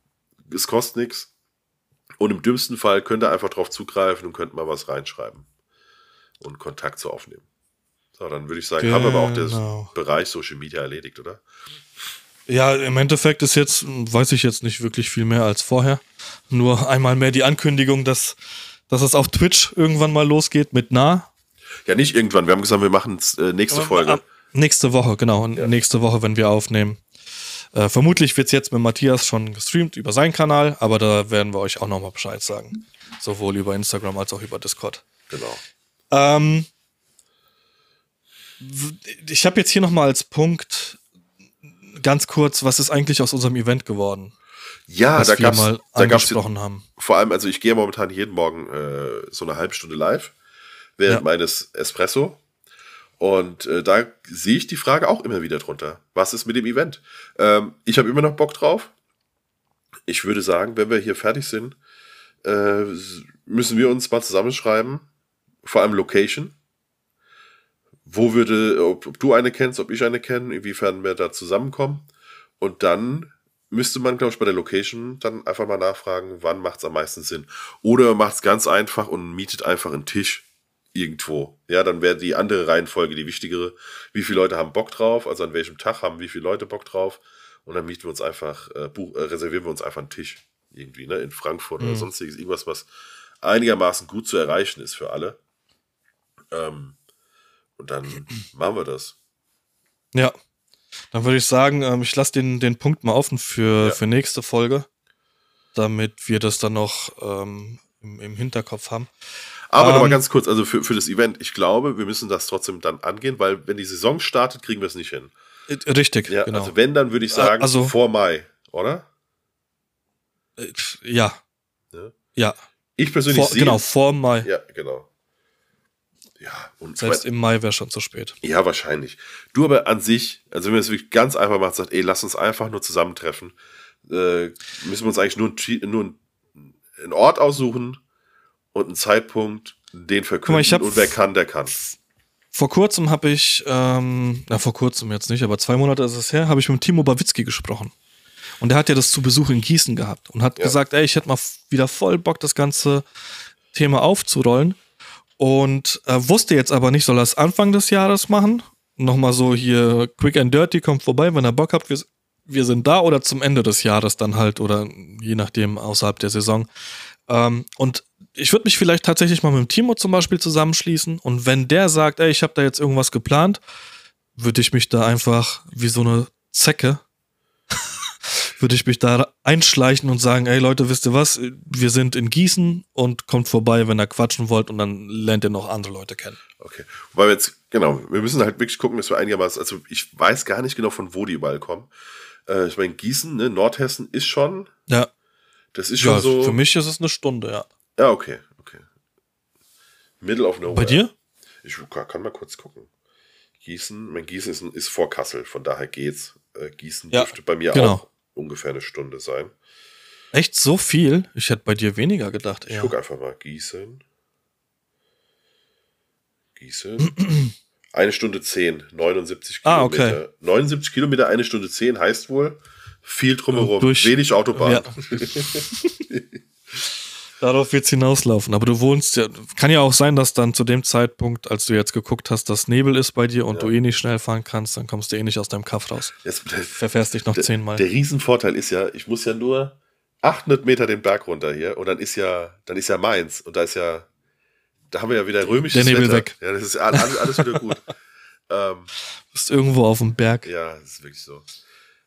es kostet nichts. Und im dümmsten Fall könnt ihr einfach drauf zugreifen und könnt mal was reinschreiben und Kontakt zu aufnehmen. So, dann würde ich sagen, genau. haben wir aber auch den genau. Bereich Social Media erledigt, oder? Ja, im Endeffekt ist jetzt, weiß ich jetzt nicht wirklich viel mehr als vorher. Nur einmal mehr die Ankündigung, dass, dass es auf Twitch irgendwann mal losgeht mit nah. Ja, nicht irgendwann. Wir haben gesagt, wir machen äh, nächste Aber, Folge. Ab, nächste Woche, genau. Ja. Nächste Woche, wenn wir aufnehmen. Äh, vermutlich wird es jetzt mit Matthias schon gestreamt über seinen Kanal, aber da werden wir euch auch nochmal Bescheid sagen. Sowohl über Instagram als auch über Discord. Genau. Ähm, ich habe jetzt hier nochmal als Punkt ganz kurz, was ist eigentlich aus unserem Event geworden? Ja, da gab es da gab's haben. Vor allem, also ich gehe momentan jeden Morgen äh, so eine halbe Stunde live während ja. meines Espresso. Und äh, da sehe ich die Frage auch immer wieder drunter. Was ist mit dem Event? Ähm, ich habe immer noch Bock drauf. Ich würde sagen, wenn wir hier fertig sind, äh, müssen wir uns mal zusammenschreiben. Vor allem Location. Wo würde, ob, ob du eine kennst, ob ich eine kenne, inwiefern wir da zusammenkommen. Und dann müsste man, glaube ich, bei der Location dann einfach mal nachfragen, wann macht es am meisten Sinn. Oder macht es ganz einfach und mietet einfach einen Tisch irgendwo. Ja, dann wäre die andere Reihenfolge die wichtigere. Wie viele Leute haben Bock drauf? Also an welchem Tag haben wie viele Leute Bock drauf? Und dann mieten wir uns einfach, äh, buch, äh, reservieren wir uns einfach einen Tisch irgendwie, ne, in Frankfurt mhm. oder sonstiges, irgendwas, was einigermaßen gut zu erreichen ist für alle. Ähm, und dann machen wir das. Ja. Dann würde ich sagen, ähm, ich lasse den, den Punkt mal offen für, ja. für nächste Folge, damit wir das dann noch ähm, im, im Hinterkopf haben. Aber ähm, nochmal ganz kurz, also für, für das Event, ich glaube, wir müssen das trotzdem dann angehen, weil wenn die Saison startet, kriegen wir es nicht hin. Äh, richtig, ja, genau. Also wenn, dann würde ich sagen, also, vor Mai, oder? Äh, ja. Ja. ja. Ich persönlich vor, sehe. Genau, vor Mai. Ja, genau. Ja, und Selbst im Mai wäre schon zu spät. Ja, wahrscheinlich. Du aber an sich, also wenn man es wirklich ganz einfach macht, sagt, ey, lass uns einfach nur zusammentreffen, äh, müssen wir uns eigentlich nur, nur einen Ort aussuchen, und einen Zeitpunkt, den verkünden mal, und wer kann, der kann. Vor kurzem habe ich, ähm, na vor kurzem jetzt nicht, aber zwei Monate ist es her, habe ich mit Timo Bawitzki gesprochen. Und der hat ja das zu Besuch in Gießen gehabt und hat ja. gesagt, ey, ich hätte mal wieder voll Bock, das ganze Thema aufzurollen. Und äh, wusste jetzt aber nicht, soll er es Anfang des Jahres machen? Nochmal so hier quick and dirty, kommt vorbei, wenn er Bock habt, wir, wir sind da oder zum Ende des Jahres dann halt oder je nachdem außerhalb der Saison. Ähm, und ich würde mich vielleicht tatsächlich mal mit dem Timo zum Beispiel zusammenschließen und wenn der sagt, ey, ich habe da jetzt irgendwas geplant, würde ich mich da einfach wie so eine Zecke, würde ich mich da einschleichen und sagen, ey Leute, wisst ihr was, wir sind in Gießen und kommt vorbei, wenn ihr quatschen wollt und dann lernt ihr noch andere Leute kennen. Okay, weil wir jetzt, genau, wir müssen halt wirklich gucken, dass wir einigermaßen, also ich weiß gar nicht genau, von wo die überall kommen. Äh, ich meine, Gießen, ne, Nordhessen ist schon... Ja. Das ist schon ja, so. Für mich ist es eine Stunde, ja. Ja, okay, okay. Middle of nowhere. Bei dir? Ich kann mal kurz gucken. Gießen, mein Gießen ist, ist vor Kassel, von daher geht's. Äh, Gießen ja, dürfte bei mir genau. auch ungefähr eine Stunde sein. Echt so viel? Ich hätte bei dir weniger gedacht. Ich gucke einfach mal. Gießen. Gießen. eine Stunde zehn, 79 Kilometer. Ah, okay. 79 Kilometer, eine Stunde zehn heißt wohl viel drumherum, durch, wenig Autobahn. Ja. Darauf wird es hinauslaufen. Aber du wohnst ja, kann ja auch sein, dass dann zu dem Zeitpunkt, als du jetzt geguckt hast, dass Nebel ist bei dir und ja. du eh nicht schnell fahren kannst, dann kommst du eh nicht aus deinem Kaff raus. Jetzt, Verfährst dich noch der, zehnmal. Der Riesenvorteil ist ja, ich muss ja nur 800 Meter den Berg runter hier und dann ist ja, dann ist ja Mainz und da ist ja, da haben wir ja wieder römisches Der Nebel Wetter. weg. Ja, das ist alles, alles wieder gut. ähm, du bist irgendwo auf dem Berg. Ja, das ist wirklich so.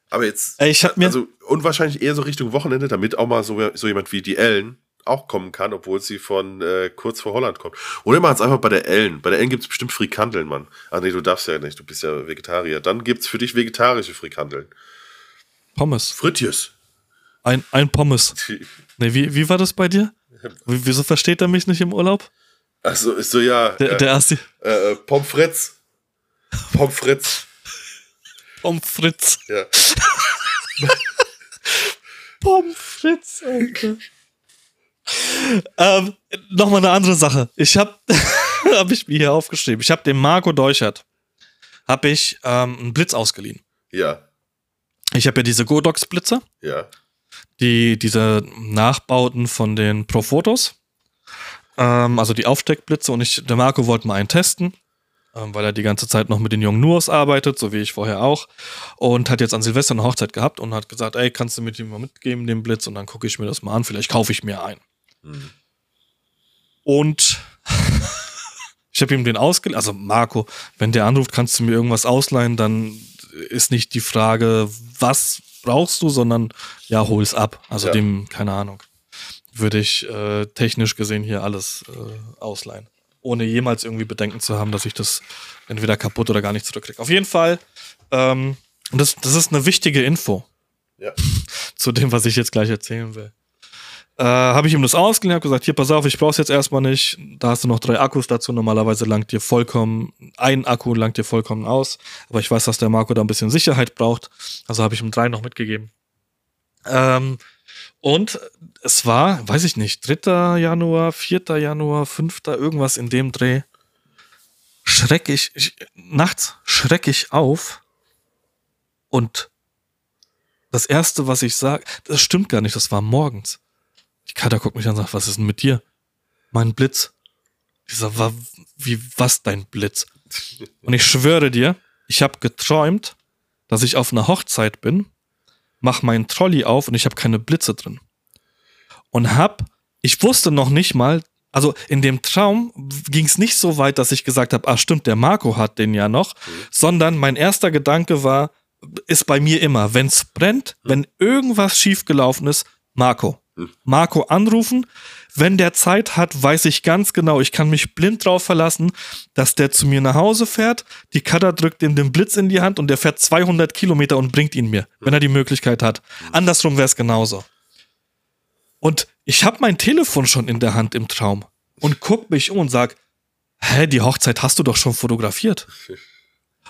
Aber jetzt, Ey, ich hab mir also, und wahrscheinlich eher so Richtung Wochenende, damit auch mal so, so jemand wie die Ellen auch kommen kann, obwohl sie von äh, kurz vor Holland kommt. Oder machen es einfach bei der Ellen. Bei der Ellen gibt es bestimmt Frikandeln, Mann. Ah nee, du darfst ja nicht, du bist ja Vegetarier. Dann gibt es für dich vegetarische Frikandeln. Pommes. Fritjes. Ein, ein Pommes. Nee, wie, wie war das bei dir? W wieso versteht er mich nicht im Urlaub? Also ist so, ja. Der, äh, der erste. äh, äh, Pommes frites. Pommes frites. Pommes frites. Ja. Pommes frites, Alter. Ähm, Nochmal eine andere Sache. Ich habe hab ich mir hier aufgeschrieben. Ich habe dem Marco Deuchert habe ich ähm, einen Blitz ausgeliehen. Ja. Ich habe ja diese Godox-Blitze, Ja. die, diese Nachbauten von den Profotos. Ähm, also die Aufsteckblitze und ich, der Marco wollte mal einen testen, ähm, weil er die ganze Zeit noch mit den jungen Nuos arbeitet, so wie ich vorher auch. Und hat jetzt an Silvester eine Hochzeit gehabt und hat gesagt, ey, kannst du mir den mal mitgeben, den Blitz? Und dann gucke ich mir das mal an, vielleicht kaufe ich mir einen. Mhm. Und ich habe ihm den ausgeliehen. Also Marco, wenn der anruft, kannst du mir irgendwas ausleihen, dann ist nicht die Frage, was brauchst du, sondern ja, hol's ab. Also Ja. dem, keine Ahnung, würde ich äh, technisch gesehen hier alles äh, ausleihen. Ohne jemals irgendwie Bedenken zu haben, dass ich das entweder kaputt oder gar nicht zurückkriege. Auf jeden Fall, ähm, und das, das ist eine wichtige Info Ja. zu dem, was ich jetzt gleich erzählen will. Äh, habe ich ihm das ausgeliehen, habe gesagt, hier, pass auf, ich brauch's jetzt erstmal nicht. Da hast du noch drei Akkus dazu. Normalerweise langt dir vollkommen, ein Akku langt dir vollkommen aus. Aber ich weiß, dass der Marco da ein bisschen Sicherheit braucht. Also habe ich ihm drei noch mitgegeben. Ähm, und es war, weiß ich nicht, 3. Januar, 4. Januar, 5. irgendwas in dem Dreh. Schreck ich, ich nachts schreck ich auf und das erste, was ich sage, das stimmt gar nicht, das war morgens. Die Kater guckt mich an und sagt, was ist denn mit dir? Mein Blitz. Ich sag, wa, wie, was dein Blitz? Und ich schwöre dir, ich habe geträumt, dass ich auf einer Hochzeit bin, mach meinen Trolley auf und ich habe keine Blitze drin. Und hab, ich wusste noch nicht mal, also in dem Traum ging es nicht so weit, dass ich gesagt habe, ah stimmt, der Marco hat den ja noch, sondern mein erster Gedanke war, ist bei mir immer, wenn es brennt, wenn irgendwas schiefgelaufen ist, Marco. Marco anrufen. Wenn der Zeit hat, weiß ich ganz genau, ich kann mich blind drauf verlassen, dass der zu mir nach Hause fährt. Die Cutter drückt ihm den Blitz in die Hand und der fährt 200 Kilometer und bringt ihn mir, wenn er die Möglichkeit hat. Andersrum wäre es genauso. Und ich habe mein Telefon schon in der Hand im Traum und guck mich um und sag, hä, die Hochzeit hast du doch schon fotografiert.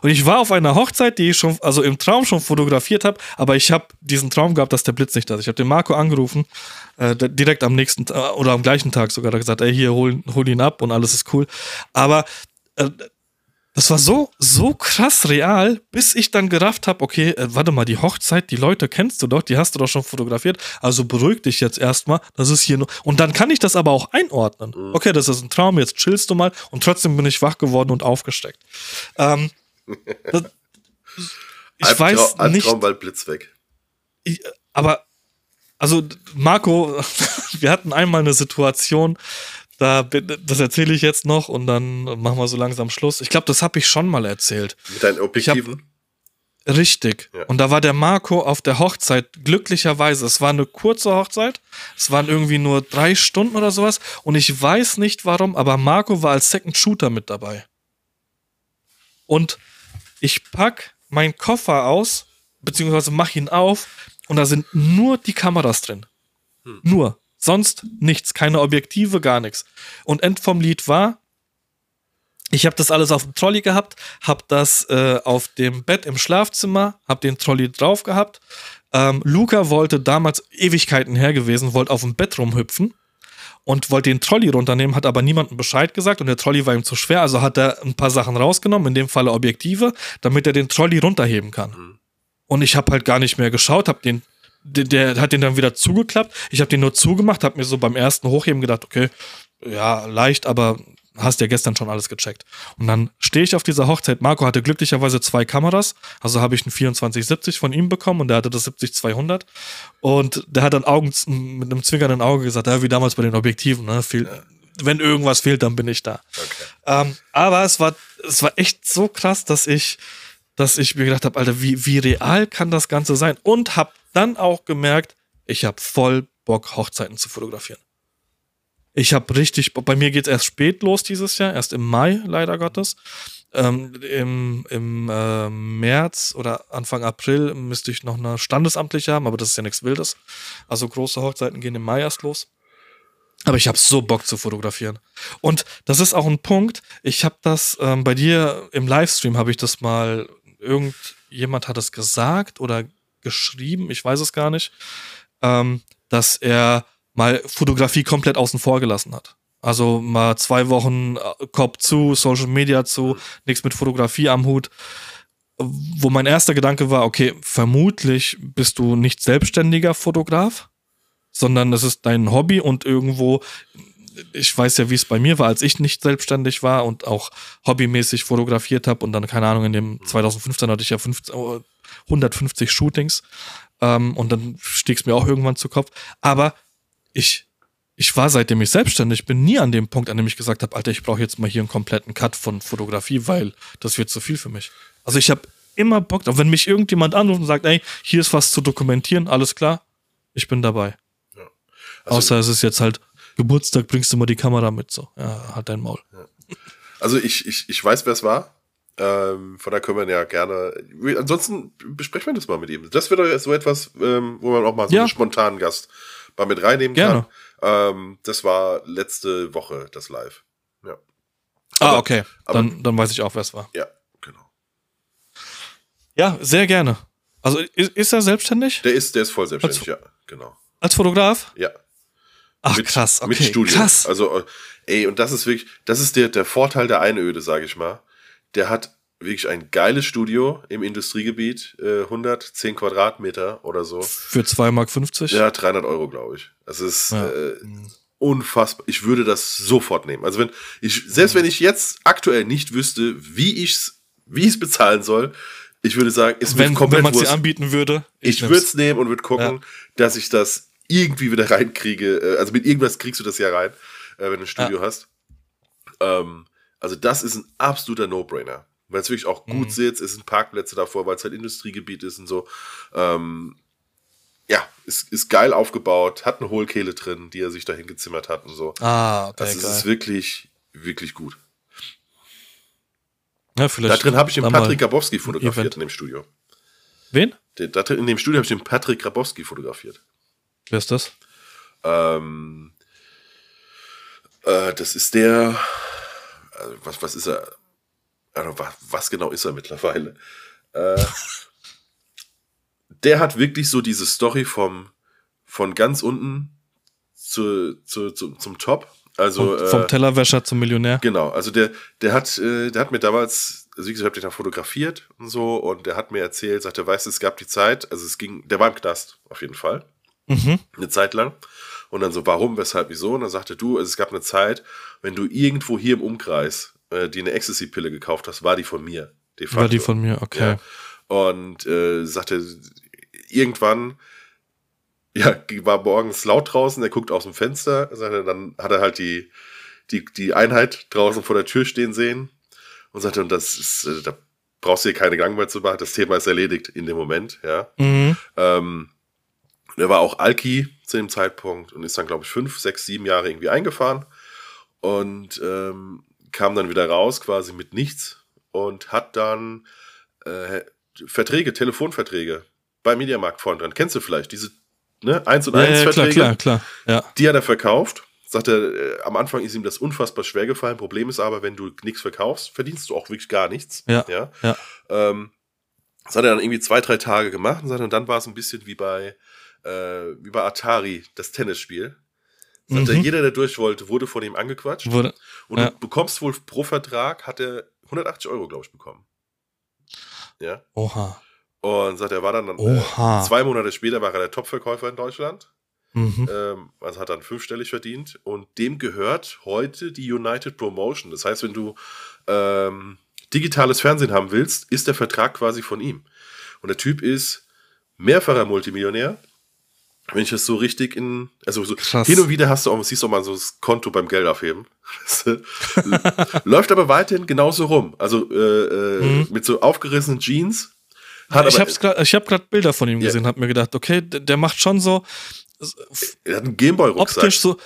Und ich war auf einer Hochzeit, die ich schon, also im Traum schon fotografiert habe, aber ich habe diesen Traum gehabt, dass der Blitz nicht da ist. Ich habe den Marco angerufen, äh, direkt am nächsten äh, oder am gleichen Tag sogar, da gesagt, ey, hier, hol, hol ihn ab und alles ist cool. Aber äh, das war so, so krass real, bis ich dann gerafft habe, okay, äh, warte mal, die Hochzeit, die Leute kennst du doch, die hast du doch schon fotografiert, also beruhig dich jetzt erstmal, das ist hier nur. Und dann kann ich das aber auch einordnen. Okay, das ist ein Traum, jetzt chillst du mal und trotzdem bin ich wach geworden und aufgesteckt. Ähm, das, ich Albtrau- weiß nicht, Albtraum, Blitz weg. ich, aber, also Marco, wir hatten einmal eine Situation, da, bin- das erzähle ich jetzt noch und dann machen wir so langsam Schluss. Ich glaube, das habe ich schon mal erzählt. Mit deinen Objektiven. Richtig. Ja. Und da war der Marco auf der Hochzeit, glücklicherweise. Es war eine kurze Hochzeit. Es waren irgendwie nur drei Stunden oder sowas. Und ich weiß nicht warum, aber Marco war als Second Shooter mit dabei. Und ich pack meinen Koffer aus, beziehungsweise mach ihn auf, und da sind nur die Kameras drin. Nur. Sonst nichts. Keine Objektive, gar nichts. Und End vom Lied war, ich habe das alles auf dem Trolley gehabt, habe das äh, auf dem Bett im Schlafzimmer, habe den Trolley drauf gehabt. Ähm, Luca wollte damals Ewigkeiten her gewesen, wollte auf dem Bett rumhüpfen und wollte den Trolley runternehmen, hat aber niemandem Bescheid gesagt und der Trolley war ihm zu schwer, also hat er ein paar Sachen rausgenommen, in dem Falle Objektive, damit er den Trolley runterheben kann. Und ich habe halt gar nicht mehr geschaut, habe den der, der hat den dann wieder zugeklappt. Ich habe den nur zugemacht, habe mir so beim ersten Hochheben gedacht, okay, ja, leicht, aber hast ja gestern schon alles gecheckt. Und dann stehe ich auf dieser Hochzeit. Marco hatte glücklicherweise zwei Kameras, also habe ich einen 2470 von ihm bekommen und der hatte das 70-200. Und der hat dann Augen mit einem zwinkernden Auge gesagt, ja, wie damals bei den Objektiven, ne? Fehl, Wenn irgendwas fehlt, dann bin ich da. Ähm, aber es war, es war echt so krass, dass ich, dass ich mir gedacht habe, Alter, wie, wie real kann das Ganze sein? Und habe dann auch gemerkt, ich habe voll Bock, Hochzeiten zu fotografieren. Ich habe richtig, bei mir geht es erst spät los dieses Jahr, erst im Mai, leider Gottes. Ähm, Im im äh, März oder Anfang April müsste ich noch eine standesamtliche haben, aber das ist ja nichts Wildes. Also große Hochzeiten gehen im Mai erst los. Aber ich habe so Bock zu fotografieren. Und das ist auch ein Punkt. Ich habe das ähm, bei dir im Livestream habe ich das mal irgendjemand hat es gesagt oder geschrieben, ich weiß es gar nicht, ähm, dass er mal Fotografie komplett außen vor gelassen hat. Also mal zwei Wochen äh, Kopf zu, Social Media zu, nichts mit Fotografie am Hut. Wo mein erster Gedanke war, okay, vermutlich bist du nicht selbstständiger Fotograf, sondern es ist dein Hobby und irgendwo, ich weiß ja, wie es bei mir war, als ich nicht selbstständig war und auch hobbymäßig fotografiert habe und dann, keine Ahnung, in dem 2015 hatte ich ja 50, 150 Shootings ähm, und dann stieg es mir auch irgendwann zu Kopf. Aber ich ich war seitdem ich selbstständig bin nie an dem Punkt, an dem ich gesagt habe, Alter, ich brauche jetzt mal hier einen kompletten Cut von Fotografie, weil das wird zu viel für mich. Also ich habe immer Bock, auch wenn mich irgendjemand anruft und sagt, ey, hier ist was zu dokumentieren, alles klar, ich bin dabei. Ja. Also Außer es ist jetzt halt Geburtstag, bringst du mal die Kamera mit, so, ja, halt dein Maul. Ja. Also ich, ich, ich weiß, wer es war. Ähm, von da können wir ja gerne. Ansonsten besprechen wir das mal mit ihm. Das wäre so etwas, ähm, wo man auch mal so ja. einen spontanen Gast mal mit reinnehmen gerne. kann. Ähm, das war letzte Woche das Live. Ja. Ah, aber, ah, okay. Aber, dann, dann weiß ich auch, wer es war. Ja, genau. Ja, sehr gerne. Also ist, ist er selbstständig? Der ist, der ist voll selbstständig, als, ja, genau. Als Fotograf? Ja. Ach, mit, krass, okay. Mit Studio. Krass. Also, äh, ey, und das ist wirklich, das ist der, der Vorteil der Einöde, sage ich mal. Der hat wirklich ein geiles Studio im Industriegebiet, äh, 110 Quadratmeter oder so. Für 2,50 Mark? Ja, 300 Euro, glaube ich. Das ist ja. äh, unfassbar. Ich würde das sofort nehmen. Also wenn ich, selbst wenn ich jetzt aktuell nicht wüsste, wie ich's, wie ich es bezahlen soll, ich würde sagen, es wenn, komplett wenn man sie anbieten würde. Ich, ich würde es nehmen und würde gucken, ja. dass ich das irgendwie wieder reinkriege. Äh, also mit irgendwas kriegst du das ja rein, äh, wenn du ein Studio ja. hast. Ähm, also das ist ein absoluter No-Brainer weil es wirklich auch gut mhm. sitzt, es sind Parkplätze davor, weil es halt Industriegebiet ist und so. Ähm, ja, ist, ist geil aufgebaut, hat eine Hohlkehle drin, die er sich dahin gezimmert hat und so. Ah, okay, also es ist wirklich, wirklich gut. Ja, vielleicht da drin habe ich den Patrick Grabowski fotografiert Event. in dem Studio. Wen? Den, da in dem Studio habe ich den Patrick Grabowski fotografiert. Wer ist das? Ähm, äh, das ist der, äh, was, was ist er? Also was, was genau ist er mittlerweile? Äh, der hat wirklich so diese Story vom, von ganz unten zu, zu, zu zum Top. Also, vom, vom äh, Tellerwäscher zum Millionär. Genau, also der, der hat, äh, der hat mir damals, also wie gesagt, ich habe den da fotografiert und so, und der hat mir erzählt, sagte, weißt du, es gab die Zeit, also es ging, der war im Knast, auf jeden Fall. Mhm. Eine Zeit lang. Und dann so, warum, weshalb, wieso? Und dann sagte du, also es gab eine Zeit, wenn du irgendwo hier im Umkreis äh, die eine Ecstasy-Pille gekauft hast, war die von mir. War die von mir, okay. Ja. Und äh, sagte, irgendwann, ja, war morgens laut draußen, er guckt aus dem Fenster, sagte, dann hat er halt die, die, die Einheit draußen vor der Tür stehen sehen und sagte, und das ist, äh, da brauchst du dir keine Gedanken mehr zu machen, das Thema ist erledigt in dem Moment, ja. Mhm. Ähm, er war auch Alki zu dem Zeitpunkt und ist dann, glaube ich, fünf, sechs, sieben Jahre irgendwie eingefahren. Und ähm, kam dann wieder raus, quasi mit nichts und hat dann äh, Verträge, Telefonverträge bei Mediamarkt vorne dran. Kennst du vielleicht diese ne, 1 und 1 ja, ja, Verträge? Klar, klar, klar. Ja. Die hat er verkauft. Sagt er, äh, am Anfang ist ihm das unfassbar schwer gefallen. Problem ist aber, wenn du nichts verkaufst, verdienst du auch wirklich gar nichts. Ja. ja? ja. Ähm, das hat er dann irgendwie zwei, drei Tage gemacht und, und dann war es ein bisschen wie bei, äh, wie bei Atari, das Tennisspiel. Sagt mhm. er, jeder, der durch wollte, wurde von ihm angequatscht. Wurde, und ja. du bekommst wohl pro Vertrag, hat er 180 Euro, glaube ich, bekommen. Ja. Oha. Und sagt er, war dann, dann äh, zwei Monate später war er der Topverkäufer in Deutschland. Mhm. Ähm, also hat dann fünfstellig verdient. Und dem gehört heute die United Promotion. Das heißt, wenn du ähm, digitales Fernsehen haben willst, ist der Vertrag quasi von ihm. Und der Typ ist mehrfacher Multimillionär wenn ich das so richtig in, also so Krass. hin und wieder hast du auch, siehst du auch mal so das Konto beim Geld aufheben. Läuft aber weiterhin genauso rum. Also äh, äh, mhm. mit so aufgerissenen Jeans. Hat ich habe gerade hab Bilder von ihm gesehen, ja. hab mir gedacht, okay, der, der macht schon so. Er hat einen Gameboy-Rucksack. Optisch so,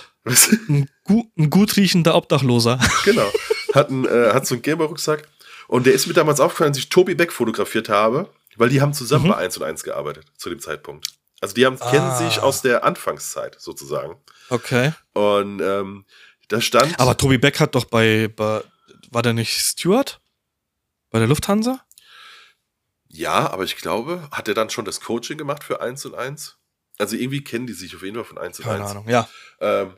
ein, gu ein gut riechender Obdachloser. Genau. Hat, ein, äh, hat so einen Gamer-Rucksack. Und der ist mir damals aufgefallen, als ich Tobi Beck fotografiert habe, weil die haben zusammen mhm. bei 1 und 1 gearbeitet zu dem Zeitpunkt. Also die haben, ah. kennen sich aus der Anfangszeit sozusagen. Okay. Und ähm, da stand. Aber Tobi Beck hat doch bei, bei war der nicht Steward? Bei der Lufthansa? Ja, aber ich glaube, hat er dann schon das Coaching gemacht für 1 und 1? Also irgendwie kennen die sich auf jeden Fall von 1 und Keine 1. Keine Ahnung, ja. Ähm,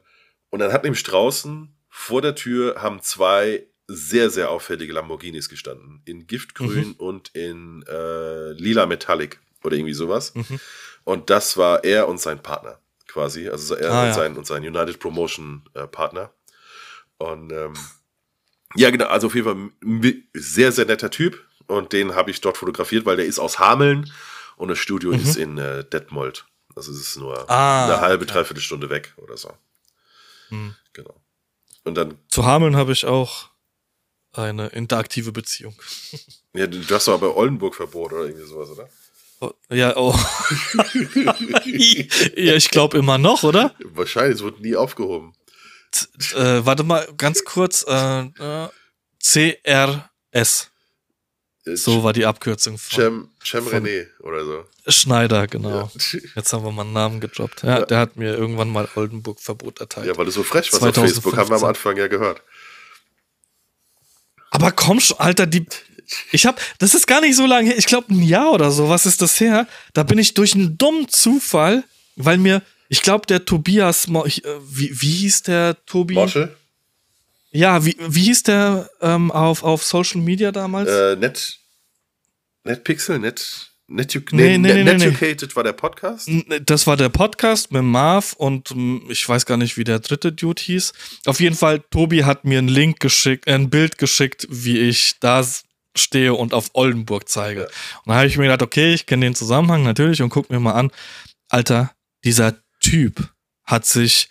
und dann hat nämlich draußen vor der Tür haben zwei sehr, sehr auffällige Lamborghinis gestanden. In Giftgrün mhm. und in äh, lila Metallic oder irgendwie sowas. Mhm. Und das war er und sein Partner quasi. Also er ah, und, ja. sein, und sein United Promotion äh, Partner. Und ähm, ja, genau, also auf jeden Fall sehr, sehr netter Typ. Und den habe ich dort fotografiert, weil der ist aus Hameln und das Studio mhm. ist in äh, Detmold. Also es ist nur ah, eine halbe, dreiviertel Stunde weg oder so. Mhm. Genau. Und dann. Zu Hameln habe ich auch eine interaktive Beziehung. Ja, du hast doch aber Oldenburg Verbot oder irgendwie sowas, oder? Oh, ja, oh. ja, ich glaube immer noch, oder? Wahrscheinlich, es wurde nie aufgehoben. Z äh, warte mal, ganz kurz. Äh, äh, CRS. Äh, so war die Abkürzung von. Cem, Cem René oder so. Schneider, genau. Ja. Jetzt haben wir mal einen Namen gedroppt. Ja, ja, Der hat mir irgendwann mal Oldenburg-Verbot erteilt. Ja, weil du so frech warst auf Facebook, haben wir am Anfang ja gehört. Aber komm schon, Alter, die. Ich hab, das ist gar nicht so lange her, ich glaube ein Jahr oder so, was ist das her? Da bin ich durch einen dummen Zufall, weil mir, ich glaube, der Tobias, äh, wie, wie hieß der Tobi? Moschel? Ja, wie, wie hieß der ähm, auf, auf Social Media damals? Äh, Net, Netpixel, Net, Net, nee, nee, nee, nee, Netucated war der Podcast? Das war der Podcast mit Marv und ich weiß gar nicht, wie der dritte Dude hieß. Auf jeden Fall, Tobi hat mir einen Link geschickt, ein Bild geschickt, wie ich da stehe und auf Oldenburg zeige. Ja. Und da habe ich mir gedacht, okay, ich kenne den Zusammenhang natürlich und guck mir mal an. Alter, dieser Typ hat sich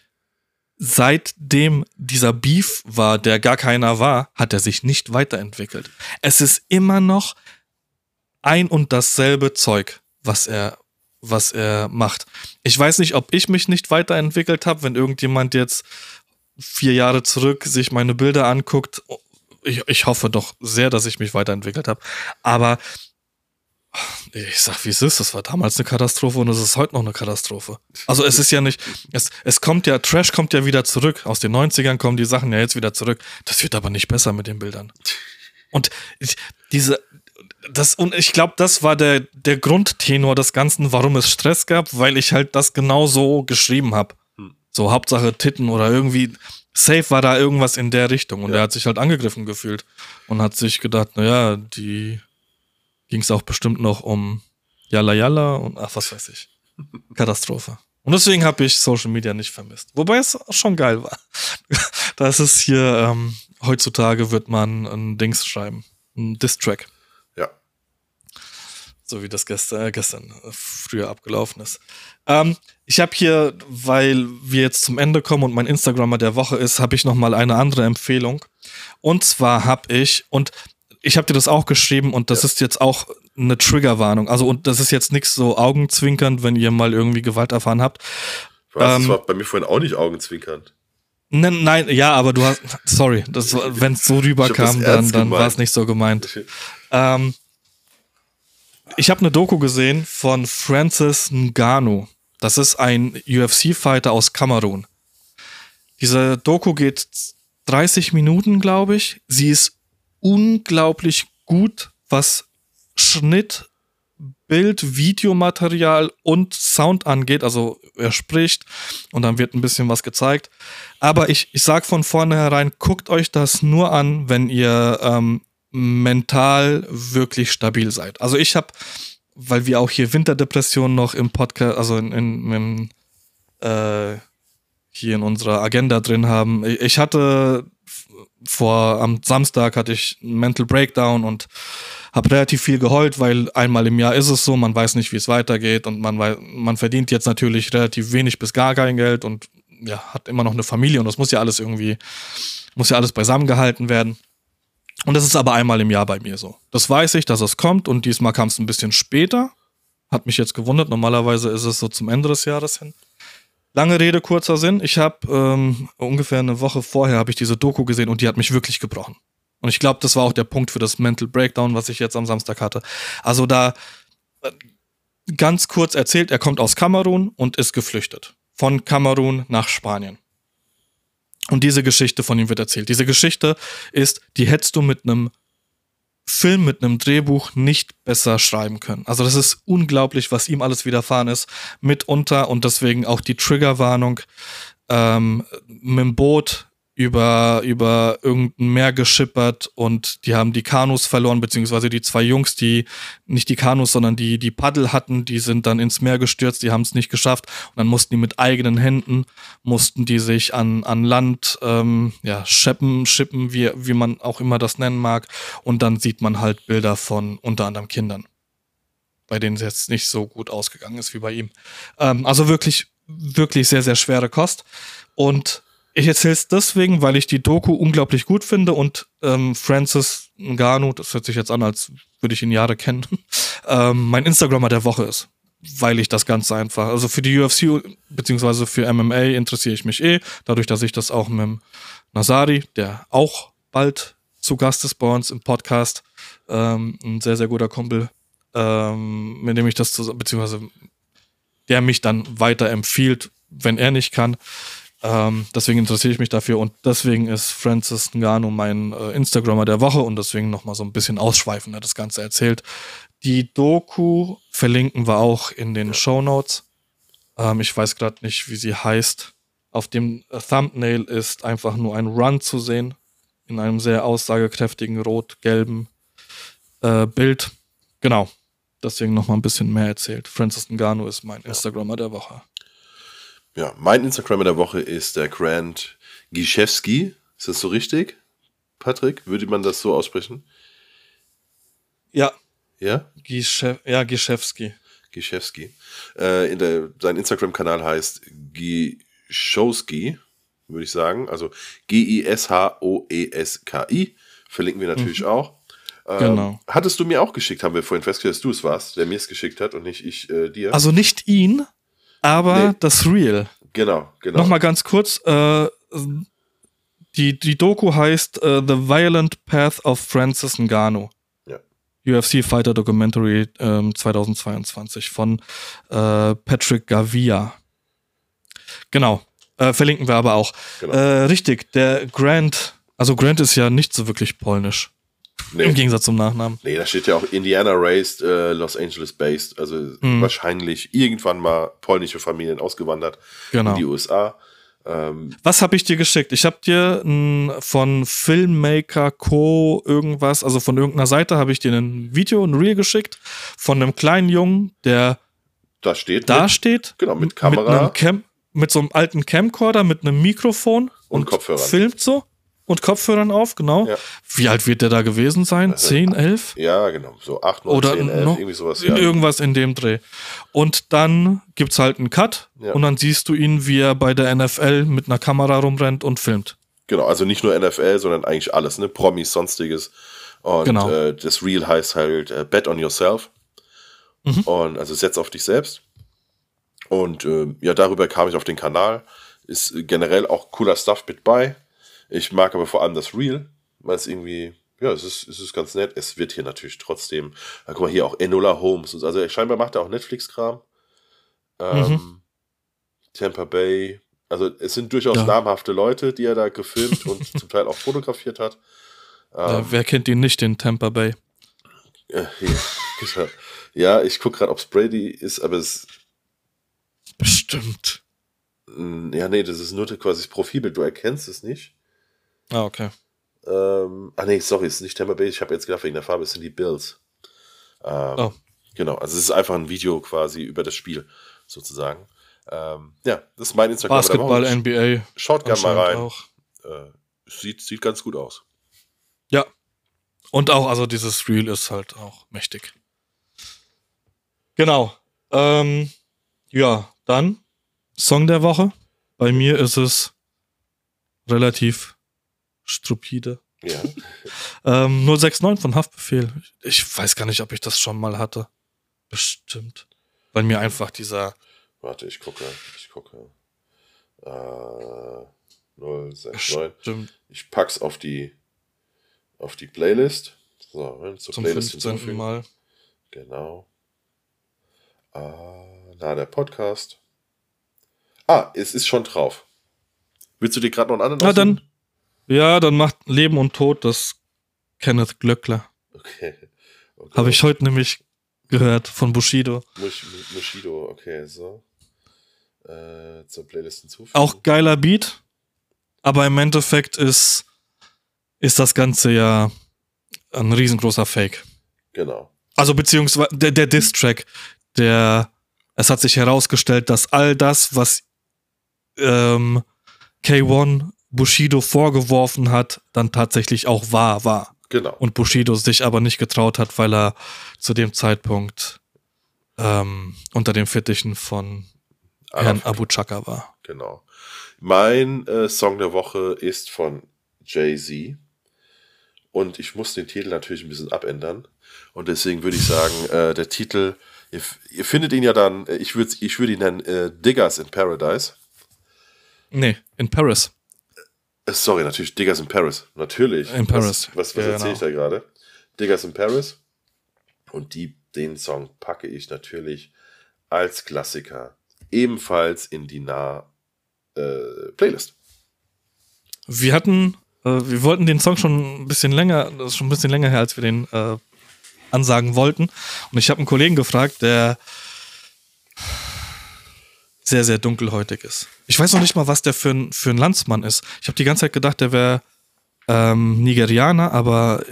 seitdem dieser Beef war, der gar keiner war, hat er sich nicht weiterentwickelt. Es ist immer noch ein und dasselbe Zeug, was er was er macht. Ich weiß nicht, ob ich mich nicht weiterentwickelt habe, wenn irgendjemand jetzt vier Jahre zurück sich meine Bilder anguckt. Ich, ich hoffe doch sehr, dass ich mich weiterentwickelt habe. Aber ich sag, wie es ist, das war damals eine Katastrophe und es ist heute noch eine Katastrophe. Also es ist ja nicht, es, es kommt ja, Trash kommt ja wieder zurück. Aus den 90ern kommen die Sachen ja jetzt wieder zurück. Das wird aber nicht besser mit den Bildern. Und diese, das, und ich glaube, das war der, der Grundtenor des Ganzen, warum es Stress gab, weil ich halt das genau so geschrieben habe. Hm. So Hauptsache Titten oder irgendwie, safe war da irgendwas in der Richtung. Und ja. er hat sich halt angegriffen gefühlt und hat sich gedacht, naja, die ging es auch bestimmt noch um Yalla Yalla und ach, was weiß ich. Katastrophe. Und deswegen habe ich Social Media nicht vermisst. Wobei es schon geil war. da ist es hier, ähm, heutzutage wird man ein Dings schreiben. Ein Diss-Track. So wie das gestern, äh, gestern äh, früher abgelaufen ist. Ähm, ich habe hier, weil wir jetzt zum Ende kommen und mein Instagrammer der Woche ist, habe ich noch mal eine andere Empfehlung. Und zwar habe ich, und ich habe dir das auch geschrieben und das ja. ist jetzt auch eine Triggerwarnung. Also und das ist jetzt nichts so augenzwinkernd, wenn ihr mal irgendwie Gewalt erfahren habt. Was? Ähm, das war bei mir vorhin auch nicht augenzwinkernd. Nein, nein, ja, aber du hast, sorry, wenn es so rüberkam, dann, dann war es nicht so gemeint. ähm, ich habe eine Doku gesehen von Francis Ngannou. Das ist ein UFC-Fighter aus Kamerun. Diese Doku geht 30 Minuten, glaube ich. Sie ist unglaublich gut, was Schnitt, Bild, Videomaterial und Sound angeht. Also er spricht und dann wird ein bisschen was gezeigt. Aber ich, ich sag von vornherein, guckt euch das nur an, wenn ihr ähm, mental wirklich stabil seid. Also ich habe, weil wir auch hier Winterdepression noch im Podcast, also in, in, in äh, hier in unserer Agenda drin haben. Ich hatte vor am Samstag hatte ich einen Mental Breakdown und habe relativ viel geheult, weil einmal im Jahr ist es so, man weiß nicht, wie es weitergeht und man weiß, man verdient jetzt natürlich relativ wenig bis gar kein Geld und ja, hat immer noch eine Familie und das muss ja alles irgendwie, muss ja alles beisammen gehalten werden. Und das ist aber einmal im Jahr bei mir so. Das weiß ich, dass es kommt und diesmal kam es ein bisschen später. Hat mich jetzt gewundert. Normalerweise ist es so zum Ende des Jahres hin. Lange Rede, kurzer Sinn. Ich habe ähm, ungefähr eine Woche vorher habe ich diese Doku gesehen und die hat mich wirklich gebrochen. Und ich glaube, das war auch der Punkt für das Mental Breakdown, was ich jetzt am Samstag hatte. Also da äh, ganz kurz erzählt, er kommt aus Kamerun und ist geflüchtet. Von Kamerun nach Spanien. Und diese Geschichte von ihm wird erzählt. Diese Geschichte ist, die hättest du mit einem Film, mit einem Drehbuch nicht besser schreiben können. Also das ist unglaublich, was ihm alles widerfahren ist. Mitunter und deswegen auch die Triggerwarnung ähm, mit dem Boot über, über irgendein Meer geschippert und die haben die Kanus verloren, beziehungsweise die zwei Jungs, die nicht die Kanus, sondern die, die Paddel hatten, die sind dann ins Meer gestürzt, die haben es nicht geschafft. Und dann mussten die mit eigenen Händen, mussten die sich an, an Land, ähm, ja, scheppen, schippen, wie, wie man auch immer das nennen mag. Und dann sieht man halt Bilder von unter anderem Kindern, bei denen es jetzt nicht so gut ausgegangen ist wie bei ihm. Ähm, also wirklich, wirklich sehr, sehr schwere Kost. Und ich erzähle es deswegen, weil ich die Doku unglaublich gut finde und ähm, Francis Ngannou, das hört sich jetzt an, als würde ich ihn Jahre kennen, ähm, mein Instagrammer der Woche ist. Weil ich das Ganze einfach, also für die UFC beziehungsweise für MMA interessiere ich mich eh, dadurch, dass ich das auch mit dem Nasari, der auch bald zu Gast ist bei uns im Podcast, ähm, ein sehr, sehr guter Kumpel, ähm, mit dem ich das zusammen, beziehungsweise der mich dann weiter empfiehlt, wenn er nicht kann. Ähm, deswegen interessiere ich mich dafür und deswegen ist Francis Ngannou mein äh, Instagrammer der Woche und deswegen nochmal so ein bisschen ausschweifender das Ganze erzählt. Die Doku verlinken wir auch in den Show Notes. Ähm, ich weiß gerade nicht, wie sie heißt. Auf dem Thumbnail ist einfach nur ein Run zu sehen in einem sehr aussagekräftigen rot-gelben äh, Bild. Genau. Deswegen nochmal ein bisschen mehr erzählt. Francis Ngannou ist mein Instagrammer der Woche. Ja, mein Instagrammer der Woche ist der Grant Giszewski. Ist das so richtig? Patrick, würde man das so aussprechen? Ja. Ja? Gische ja, Giszewski. Giszewski. Äh, in der, sein Instagram-Kanal heißt Giszowski, würde ich sagen. Also G-I-S-H-O-E-S-K-I. Verlinken wir natürlich mhm. auch. Ähm, genau. Hattest du mir auch geschickt, haben wir vorhin festgestellt, dass du es warst, der mir es geschickt hat und nicht ich äh, dir. Also nicht ihn, aber nee. das Real. Genau, genau. Nochmal ganz kurz, äh, die, die Doku heißt uh, The Violent Path of Francis Ngannou. Ja. UFC Fighter Documentary ähm, 2022 von äh, Patrick Gavia. Genau. Äh, verlinken wir aber auch. Genau. Äh, richtig, der Grant, also Grant ist ja nicht so wirklich polnisch. Nee. Im Gegensatz zum Nachnamen. Nee, da steht ja auch Indiana raised, äh, Los Angeles based. Also mhm. wahrscheinlich irgendwann mal polnische Familien ausgewandert genau. in die USA. Ähm, Was habe ich dir geschickt? Ich habe dir n, von Filmmaker Co. irgendwas, also von irgendeiner Seite habe ich dir ein Video, ein Reel geschickt von einem kleinen Jungen, der da steht. Da mit, steht. Genau, mit Kamera. Mit, Cam, mit so einem alten Camcorder, mit einem Mikrofon und, und Kopfhörern. Filmt so und Kopfhörern auf, genau. Ja. Wie alt wird der da gewesen sein? Also, 10, 11? Ja, genau. So 8, 9, Oder 10, 11, noch, irgendwie sowas. Ja. Irgendwas in dem Dreh. Und dann gibt es halt einen Cut ja. und dann siehst du ihn, wie er bei der NFL mit einer Kamera rumrennt und filmt. Genau, also nicht nur NFL, sondern eigentlich alles, ne? Promis, sonstiges. Und genau. äh, das Real heißt halt äh, Bet on Yourself. Mhm. Und also setz auf dich selbst. Und äh, ja, darüber kam ich auf den Kanal. Ist generell auch cooler Stuff mit bei. Ich mag aber vor allem das Real, weil es irgendwie, ja, es ist, es ist ganz nett. Es wird hier natürlich trotzdem, guck mal, hier auch Enola Holmes. Also scheinbar macht er auch Netflix-Kram. Ähm, mhm. Tampa Bay. Also es sind durchaus ja. namhafte Leute, die er da gefilmt und zum Teil auch fotografiert hat. Ähm, wer kennt ihn nicht, den Tampa Bay? Ja, ja, ja ich gucke gerade, ob es Brady ist, aber es. Bestimmt. Ja, nee, das ist nur quasi das Profilbild. Du erkennst es nicht. Ah, okay. Ähm, ah, nee, sorry, es ist nicht Tampa Bay. Ich habe jetzt gedacht, wegen der Farbe, es sind die Bills. Ähm, oh. Genau, also es ist einfach ein Video quasi über das Spiel, sozusagen. Ähm, ja, das ist mein Instagram. Basketball, NBA. Schaut gerne mal rein. Auch. Äh, sieht, sieht ganz gut aus. Ja. Und auch, also dieses Reel ist halt auch mächtig. Genau. Ähm, ja, dann Song der Woche. Bei mir ist es relativ stupide. Ja. ähm, 069 von Haftbefehl. Ich weiß gar nicht, ob ich das schon mal hatte. Bestimmt. Weil mir einfach dieser. Warte, ich gucke. Ich gucke. Äh, 069. Stimmt. Ich pack's auf die auf die Playlist. So, zur Zum Playlist 15. hinzufügen. Mal. Genau. Ah, na, der Podcast. Ah, es ist schon drauf. Willst du dir gerade noch einen anderen Na dann, ja, dann macht Leben und Tod das Kenneth Glöckler. Okay. okay. Habe ich heute nämlich gehört von Bushido. Mush, Mushido, okay, so. Äh, zur Playlist hinzufügen. Auch geiler Beat, aber im Endeffekt ist, ist das Ganze ja ein riesengroßer Fake. Genau. Also beziehungsweise der, der Diss-Track, der, es hat sich herausgestellt, dass all das, was ähm, K1 Bushido vorgeworfen hat, dann tatsächlich auch wahr war. Genau. Und Bushido sich aber nicht getraut hat, weil er zu dem Zeitpunkt ähm, unter den Fittichen von Herrn Arafat. Abu Chaka war. Genau. Mein äh, Song der Woche ist von Jay-Z. Und ich muss den Titel natürlich ein bisschen abändern. Und deswegen würde ich sagen, äh, der Titel, ihr, ihr findet ihn ja dann, äh, ich würde ich würd ihn nennen äh, Diggers in Paradise. Nee, in Paris. Äh, sorry, natürlich Diggers in Paris. Natürlich. In Paris. Was, was, was Ja, erzähle ich da gerade? Diggers in Paris. Und die, den Song packe ich natürlich als Klassiker ebenfalls in die nah äh. Wir hatten, äh, wir wollten den Song schon ein bisschen länger, das ist schon ein bisschen länger her, als wir den äh, ansagen wollten. Und ich habe einen Kollegen gefragt, der sehr, sehr dunkelhäutig ist. Ich weiß noch nicht mal, was der für ein, für ein Landsmann ist. Ich habe die ganze Zeit gedacht, der wäre ähm, Nigerianer, aber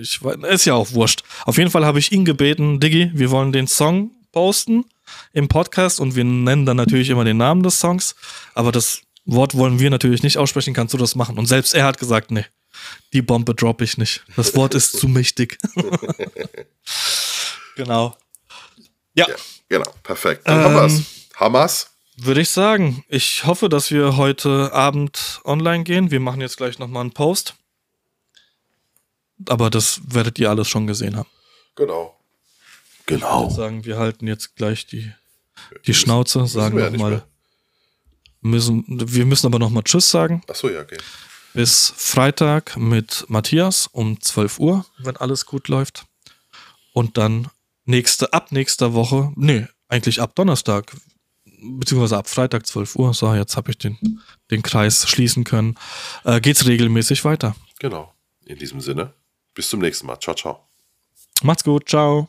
ich ist ja auch wurscht. Auf jeden Fall habe ich ihn gebeten, Diggi, wir wollen den Song posten im Podcast und wir nennen dann natürlich immer den Namen des Songs, aber das Wort wollen wir natürlich nicht aussprechen, kannst du das machen? Und selbst er hat gesagt, nee, die Bombe droppe ich nicht. Das Wort ist zu mächtig. genau. Ja, Ja, genau, perfekt. Dann haben. Ähm, Hamas. Würde ich sagen. Ich hoffe, dass wir heute Abend online gehen. Wir machen jetzt gleich nochmal einen Post. Aber das werdet ihr alles schon gesehen haben. Genau. Ich würde Genau. sagen, wir halten jetzt gleich die, die Schnauze, sagen ja nochmal. Müssen, wir müssen aber nochmal Tschüss sagen. Achso, ja, okay. Bis Freitag mit Matthias um 12 Uhr, wenn alles gut läuft. Und dann nächste, ab nächster Woche, nee, eigentlich ab Donnerstag, beziehungsweise ab Freitag 12 Uhr, so, jetzt habe ich den, den Kreis schließen können, äh, geht's regelmäßig weiter. Genau. In diesem Sinne, bis zum nächsten Mal. Ciao, ciao. Macht's gut, ciao.